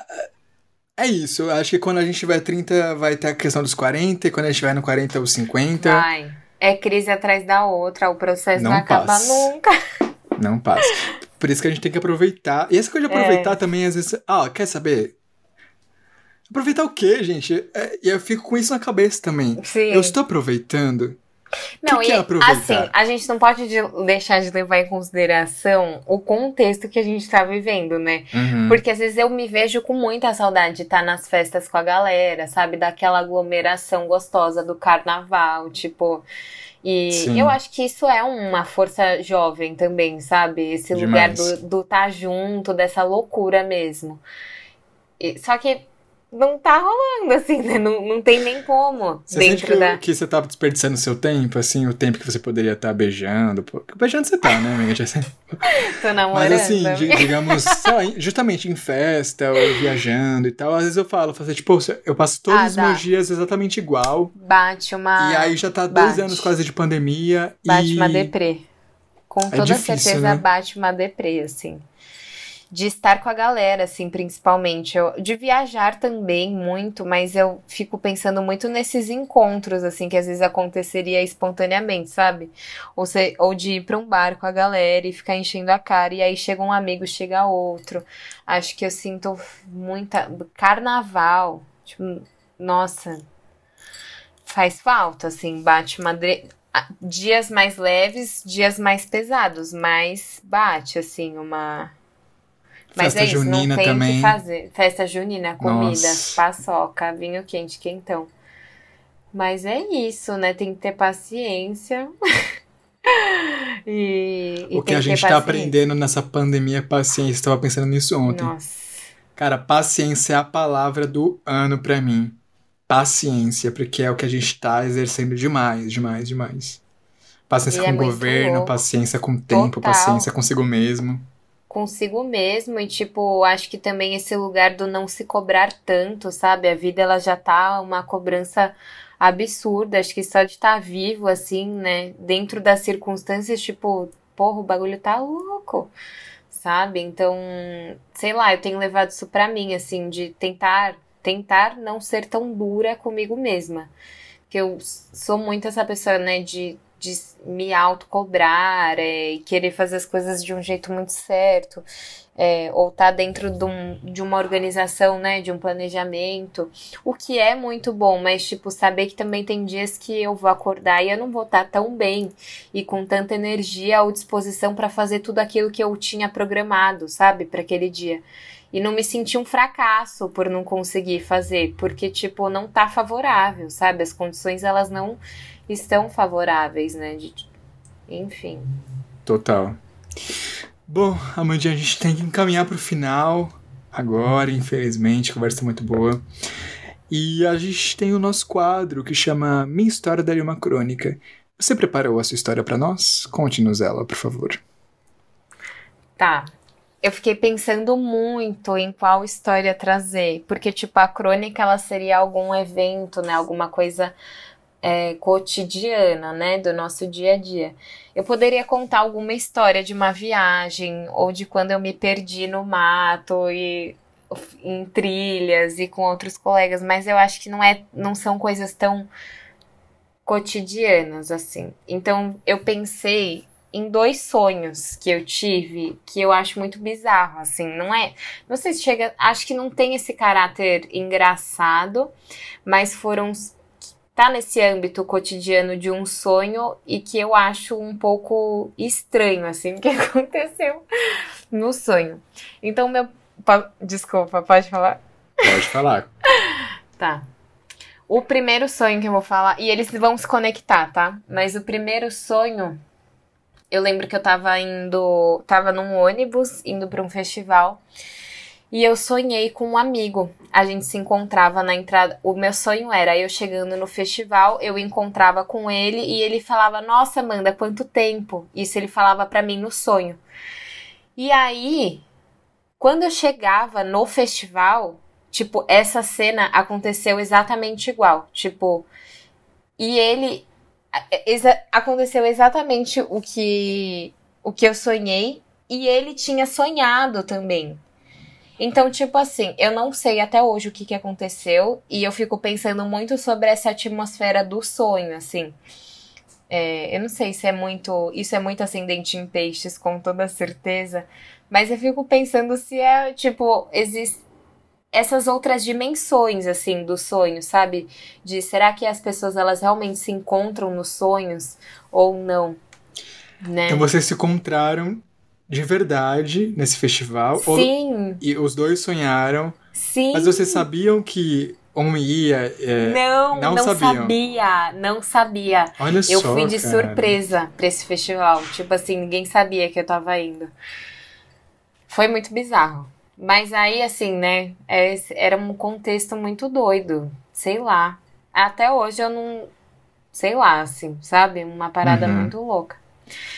é isso, acho que quando a gente tiver 30 vai ter a questão dos 40, e quando a gente tiver no 40 os 50... Vai, é crise atrás da outra, o processo não, não acaba nunca. Não passa. Por isso que a gente tem que aproveitar. E essa coisa de aproveitar é. também, às vezes. Ah, quer saber? Aproveitar o quê, gente? É, e eu fico com isso na cabeça também. Sim. Eu estou aproveitando. Não, que e que é assim, a gente não pode de, deixar de levar em consideração o contexto que a gente tá vivendo, né? Uhum. Porque às vezes eu me vejo com muita saudade de estar tá nas festas com a galera, sabe? Daquela aglomeração gostosa do carnaval, tipo. E Sim. eu acho que isso é uma força jovem também, sabe? Esse Demais. lugar do estar tá junto, dessa loucura mesmo. E, só que não tá rolando, assim, né? Não, não tem nem como. Você dentro sente que, da... que você tá desperdiçando seu tempo, assim, o tempo que você poderia estar tá beijando. Beijando você tá, né, amiga? Tô namorando. Mas assim, digamos, lá, justamente em festa ou viajando e tal, às vezes eu falo, falo assim, tipo, eu passo todos ah, os meus dias exatamente igual. Bate uma. E aí já tá bate. dois anos quase de pandemia. Bate e... uma deprê. Com é toda difícil, certeza né? bate uma deprê, assim. De estar com a galera, assim, principalmente. Eu, de viajar também muito, mas eu fico pensando muito nesses encontros, assim, que às vezes aconteceria espontaneamente, sabe? Ou, se, ou de ir pra um bar com a galera e ficar enchendo a cara, e aí chega um amigo, chega outro. Acho que eu sinto muita. Carnaval, tipo, nossa. Faz falta, assim, bate uma dias mais leves, dias mais pesados, mas bate, assim, uma. Mas Festa é isso, junina não tem também. que fazer. Festa junina, comida, Nossa. paçoca, vinho quente, quentão. Mas é isso, né? Tem que ter paciência. e, e, o que a gente tá aprendendo nessa pandemia é paciência. Estava pensando nisso ontem. Nossa. Cara, paciência é a palavra do ano para mim paciência, porque é o que a gente está exercendo demais, demais, demais. Paciência com é o governo, louco. paciência com o tempo, Total. paciência consigo mesmo. Consigo mesmo, e tipo, acho que também esse lugar do não se cobrar tanto, sabe? A vida ela já tá uma cobrança absurda, acho que só de estar tá vivo, assim, né? Dentro das circunstâncias, tipo, porra, o bagulho tá louco, sabe? Então, sei lá, eu tenho levado isso pra mim, assim, de tentar tentar não ser tão dura comigo mesma. Que eu sou muito essa pessoa, né, de, de me autocobrar é, querer fazer as coisas de um jeito muito certo. É, ou tá dentro de, um, de uma organização, né, de um planejamento, o que é muito bom, mas, tipo, saber que também tem dias que eu vou acordar e eu não vou estar tá tão bem e com tanta energia ou disposição para fazer tudo aquilo que eu tinha programado, sabe, para aquele dia e não me sentir um fracasso por não conseguir fazer, porque tipo não tá favorável, sabe? As condições elas não estão favoráveis, né? De, enfim. Total. Bom, Amandinha, a gente tem que encaminhar para o final agora, infelizmente, a conversa muito boa. E a gente tem o nosso quadro que chama Minha História Daria uma Crônica. Você preparou a sua história para nós? Conte-nos ela, por favor. Tá eu fiquei pensando muito em qual história trazer, porque tipo a crônica ela seria algum evento, né, alguma coisa é, cotidiana, né, do nosso dia a dia. Eu poderia contar alguma história de uma viagem ou de quando eu me perdi no mato e em trilhas e com outros colegas, mas eu acho que não é, não são coisas tão cotidianas assim. Então eu pensei em dois sonhos que eu tive que eu acho muito bizarro, assim, não é? Não sei se chega, acho que não tem esse caráter engraçado, mas foram tá nesse âmbito cotidiano de um sonho e que eu acho um pouco estranho, assim, o que aconteceu no sonho. Então, meu. Desculpa, pode falar? Pode falar. tá. O primeiro sonho que eu vou falar, e eles vão se conectar, tá? Mas o primeiro sonho eu lembro que eu tava indo, tava num ônibus indo para um festival. E eu sonhei com um amigo. A gente se encontrava na entrada. O meu sonho era eu chegando no festival, eu encontrava com ele e ele falava: "Nossa, Amanda, quanto tempo?". Isso ele falava para mim no sonho. E aí, quando eu chegava no festival, tipo, essa cena aconteceu exatamente igual. Tipo, e ele exa aconteceu exatamente o que o que eu sonhei e ele tinha sonhado também. Então, tipo assim, eu não sei até hoje o que, que aconteceu e eu fico pensando muito sobre essa atmosfera do sonho, assim. É, eu não sei se é muito. Isso é muito ascendente em peixes, com toda certeza. Mas eu fico pensando se é, tipo, existe essas outras dimensões assim do sonho, sabe? De será que as pessoas elas realmente se encontram nos sonhos ou não? Né? Então vocês se encontraram de verdade nesse festival? Sim. Ou, e os dois sonharam? Sim. Mas vocês sabiam que um ia. É, não, não, não sabia. Não sabia. Olha eu só. Eu fui de cara. surpresa pra esse festival. Tipo assim, ninguém sabia que eu tava indo. Foi muito bizarro. Mas aí, assim, né? É, era um contexto muito doido. Sei lá. Até hoje eu não. Sei lá, assim, sabe? Uma parada uhum. muito louca.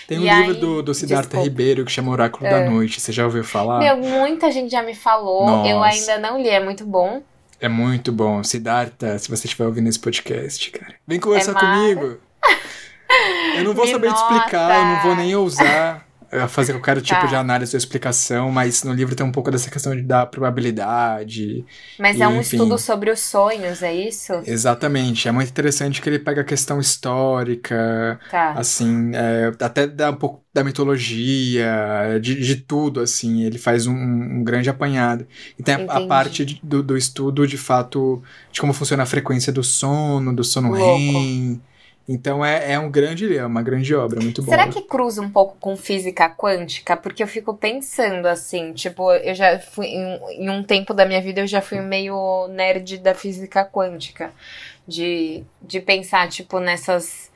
Tem um e livro aí, do, do Siddhartha desculpa. Ribeiro que chama Oráculo é. da Noite. Você já ouviu falar? Meu, muita gente já me falou. Nossa. Eu ainda não li, é muito bom. É muito bom. Siddhartha, se você estiver ouvindo esse podcast, cara. Vem conversar é comigo. Eu não vou me saber nota. te explicar, eu não vou nem ousar fazer qualquer tipo tá. de análise ou explicação, mas no livro tem um pouco dessa questão de, da probabilidade. Mas e, é um enfim. estudo sobre os sonhos, é isso? Exatamente. É muito interessante que ele pega a questão histórica, tá. assim, é, até dá um pouco da mitologia, de, de tudo, assim. Ele faz um, um grande apanhado. E tem a, a parte de, do, do estudo, de fato, de como funciona a frequência do sono, do sono REM então é, é um grande, é uma grande obra, muito boa. Será que cruza um pouco com física quântica? Porque eu fico pensando assim, tipo, eu já fui em, em um tempo da minha vida eu já fui meio nerd da física quântica, de, de pensar tipo nessas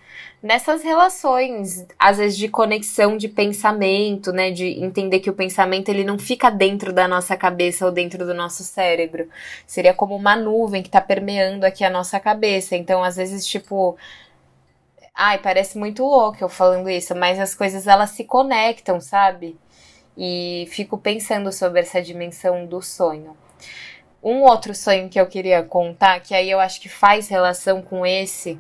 nessas relações, às vezes de conexão de pensamento, né, de entender que o pensamento ele não fica dentro da nossa cabeça ou dentro do nosso cérebro. Seria como uma nuvem que está permeando aqui a nossa cabeça. Então, às vezes, tipo, Ai, parece muito louco eu falando isso, mas as coisas elas se conectam, sabe? E fico pensando sobre essa dimensão do sonho. Um outro sonho que eu queria contar, que aí eu acho que faz relação com esse,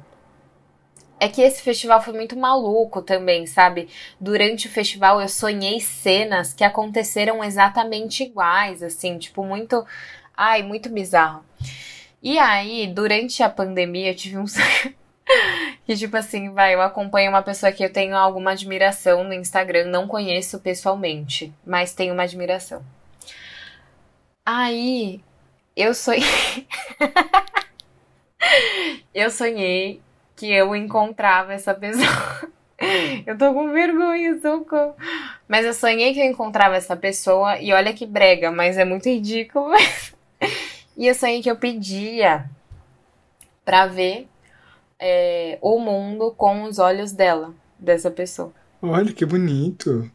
é que esse festival foi muito maluco também, sabe? Durante o festival eu sonhei cenas que aconteceram exatamente iguais, assim, tipo, muito. Ai, muito bizarro. E aí, durante a pandemia, eu tive um sonho. Que tipo assim, vai, eu acompanho uma pessoa que eu tenho alguma admiração no Instagram, não conheço pessoalmente, mas tenho uma admiração. Aí, eu sonhei. eu sonhei que eu encontrava essa pessoa. eu tô com vergonha, socorro. Mas eu sonhei que eu encontrava essa pessoa, e olha que brega, mas é muito ridículo. e eu sonhei que eu pedia pra ver é, o mundo com os olhos dela, dessa pessoa. Olha que bonito.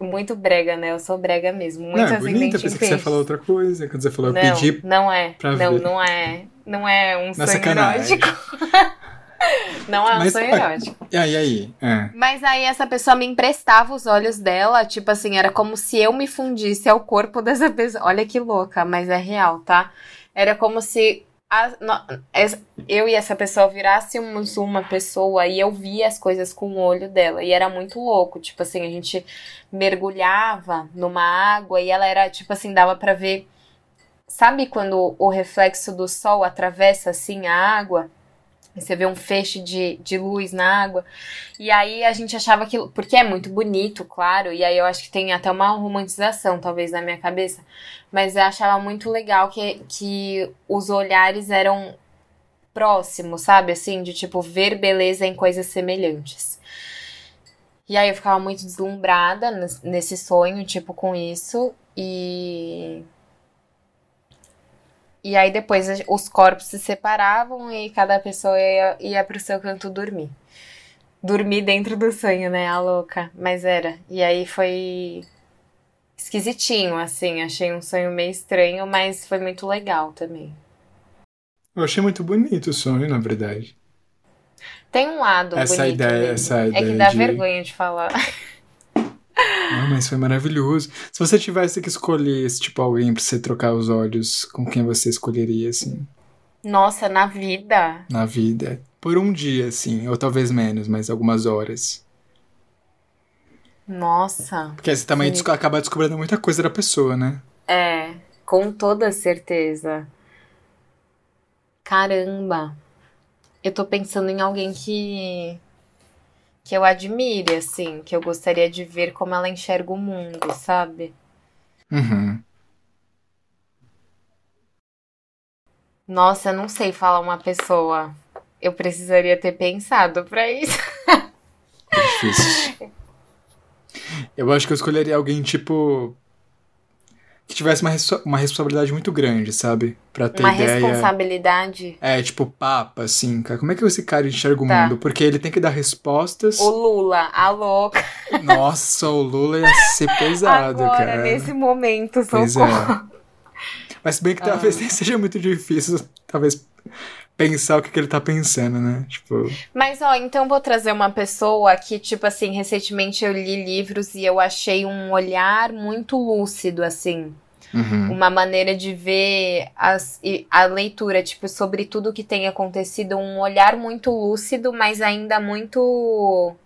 Muito brega, né? Eu sou brega mesmo. Muito não, é bonito, eu pensei que você ia falar outra coisa. Quando você falou, não, eu pedi Não é. Pra não, ver. não é. Não é um Na sonho sacanagem. erótico. não é um Mas, sonho erótico. E aí, aí? É. Mas aí essa pessoa me emprestava os olhos dela, tipo assim, era como se eu me fundisse ao corpo dessa pessoa. Olha que louca, mas é real, tá? Era como se a, no, eu e essa pessoa virássemos uma pessoa e eu via as coisas com o olho dela. E era muito louco. Tipo assim, a gente mergulhava numa água e ela era, tipo assim, dava para ver. Sabe quando o reflexo do sol atravessa assim a água? Você vê um feixe de, de luz na água. E aí a gente achava que. Porque é muito bonito, claro. E aí eu acho que tem até uma romantização, talvez, na minha cabeça. Mas eu achava muito legal que, que os olhares eram próximos, sabe? Assim, de tipo, ver beleza em coisas semelhantes. E aí eu ficava muito deslumbrada nesse sonho, tipo, com isso. E e aí depois os corpos se separavam e cada pessoa ia, ia pro seu canto dormir. Dormir dentro do sonho, né? A louca. Mas era. E aí foi esquisitinho, assim. Achei um sonho meio estranho, mas foi muito legal também. Eu achei muito bonito o sonho, na verdade. Tem um lado essa bonito. Ideia, essa ideia. É que dá de... vergonha de falar. Não, mas foi maravilhoso. Se você tivesse que escolher esse tipo alguém pra você trocar os olhos, com quem você escolheria, assim? Nossa, na vida? Na vida. Por um dia, assim, ou talvez menos, mas algumas horas. Nossa. Porque você também des acaba descobrindo muita coisa da pessoa, né? É, com toda certeza. Caramba. Eu tô pensando em alguém que que eu admire, assim, que eu gostaria de ver como ela enxerga o mundo, sabe? Uhum. Nossa, eu não sei falar uma pessoa. Eu precisaria ter pensado pra isso. É difícil. Eu acho que eu escolheria alguém tipo que tivesse uma, uma responsabilidade muito grande, sabe? Pra ter uma ideia. Uma responsabilidade? É, tipo, papa, assim, cara. Como é que esse cara enxerga o tá. mundo? Porque ele tem que dar respostas. O Lula, a louca. Nossa, o Lula ia ser pesado, Agora, cara. nesse momento, socorro. Pois é. Mas bem que talvez ah. nem seja muito difícil, talvez pensar o que, que, ele tá pensando, né? Tipo. Mas, ó, então vou trazer uma pessoa que, tipo assim, recentemente eu li livros e eu achei um olhar muito lúcido, assim. Uhum. Uma maneira de ver as, a leitura, tipo, sobre tudo que tem acontecido, um olhar muito lúcido, mas ainda muito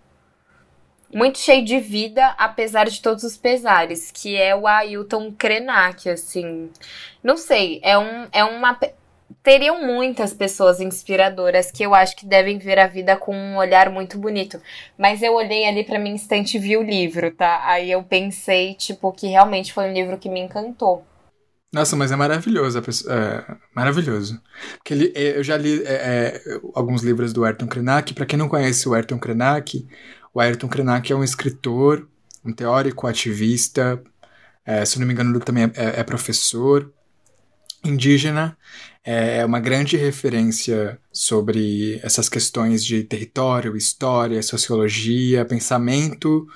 muito cheio de vida, apesar de todos os pesares, que é o Ailton Krenak, assim. Não sei, é, um, é uma. Teriam muitas pessoas inspiradoras que eu acho que devem ver a vida com um olhar muito bonito. Mas eu olhei ali pra minha estante e vi o livro, tá? Aí eu pensei, tipo, que realmente foi um livro que me encantou. Nossa, mas é maravilhoso, é, maravilhoso. Porque ele, é, eu já li é, é, alguns livros do Ayrton Krenak. Para quem não conhece o Ayrton Krenak, o Ayrton Krenak é um escritor, um teórico, ativista. É, se não me engano, ele também é, é professor indígena. É uma grande referência sobre essas questões de território, história, sociologia, pensamento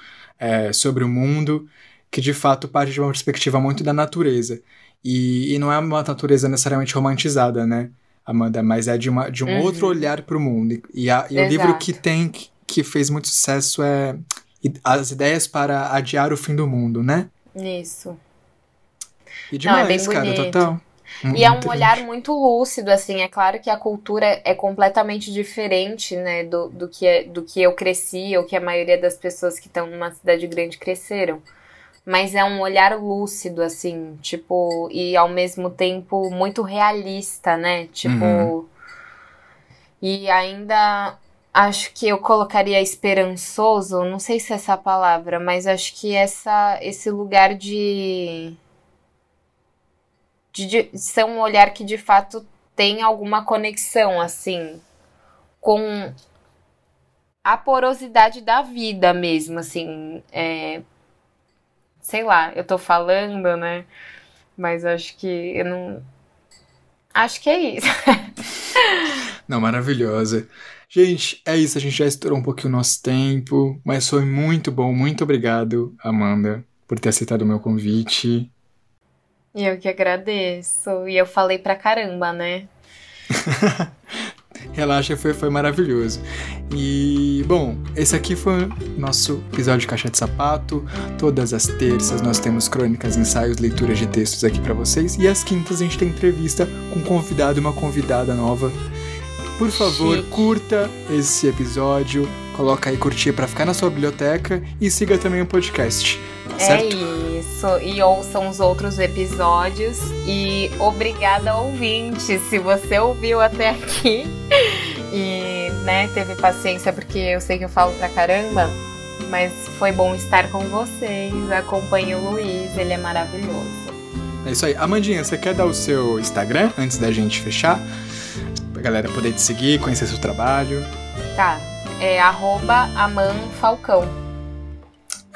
sobre o mundo, que de fato parte de uma perspectiva muito da natureza. E, e não é uma natureza necessariamente romantizada, né, Amanda? Mas é de, uma, de um uhum. outro olhar para o mundo. E, a, e o livro que tem, que fez muito sucesso é As Ideias para Adiar o Fim do Mundo, né? Isso. E demais, não, é cara, total. E é um olhar muito lúcido, assim. É claro que a cultura é completamente diferente, né, do, do, que, é, do que eu cresci, ou que a maioria das pessoas que estão numa cidade grande cresceram mas é um olhar lúcido, assim, tipo, e ao mesmo tempo muito realista, né? Tipo. Uhum. E ainda acho que eu colocaria esperançoso, não sei se é essa palavra, mas acho que essa, esse lugar de, de, de ser um olhar que de fato tem alguma conexão, assim, com a porosidade da vida mesmo, assim, é, sei lá, eu tô falando, né? Mas acho que eu não. Acho que é isso. não, maravilhosa. Gente, é isso. A gente já estourou um pouquinho o nosso tempo, mas foi muito bom. Muito obrigado, Amanda, por ter aceitado o meu convite. Eu que agradeço. E eu falei pra caramba, né? Relaxa, foi, foi maravilhoso. E, bom, esse aqui foi nosso episódio de Caixa de Sapato. Todas as terças nós temos crônicas, ensaios, leituras de textos aqui para vocês. E às quintas a gente tem entrevista com um convidado e uma convidada nova. Por favor, Chique. curta esse episódio, coloca aí curtir para ficar na sua biblioteca e siga também o podcast. Tá certo? É isso. E ouçam os outros episódios. E obrigada, ouvinte, se você ouviu até aqui e né, teve paciência, porque eu sei que eu falo pra caramba. Mas foi bom estar com vocês. Acompanhe o Luiz, ele é maravilhoso. É isso aí. Amandinha, você quer dar o seu Instagram antes da gente fechar? Pra galera poder te seguir, conhecer seu trabalho. Tá. É arroba amanfalcão.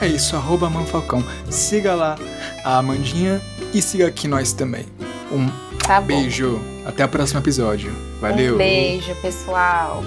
É isso, arroba Manfalcão. Siga lá a Amandinha e siga aqui nós também. Um tá beijo. Até o próximo episódio. Valeu. Um beijo, pessoal.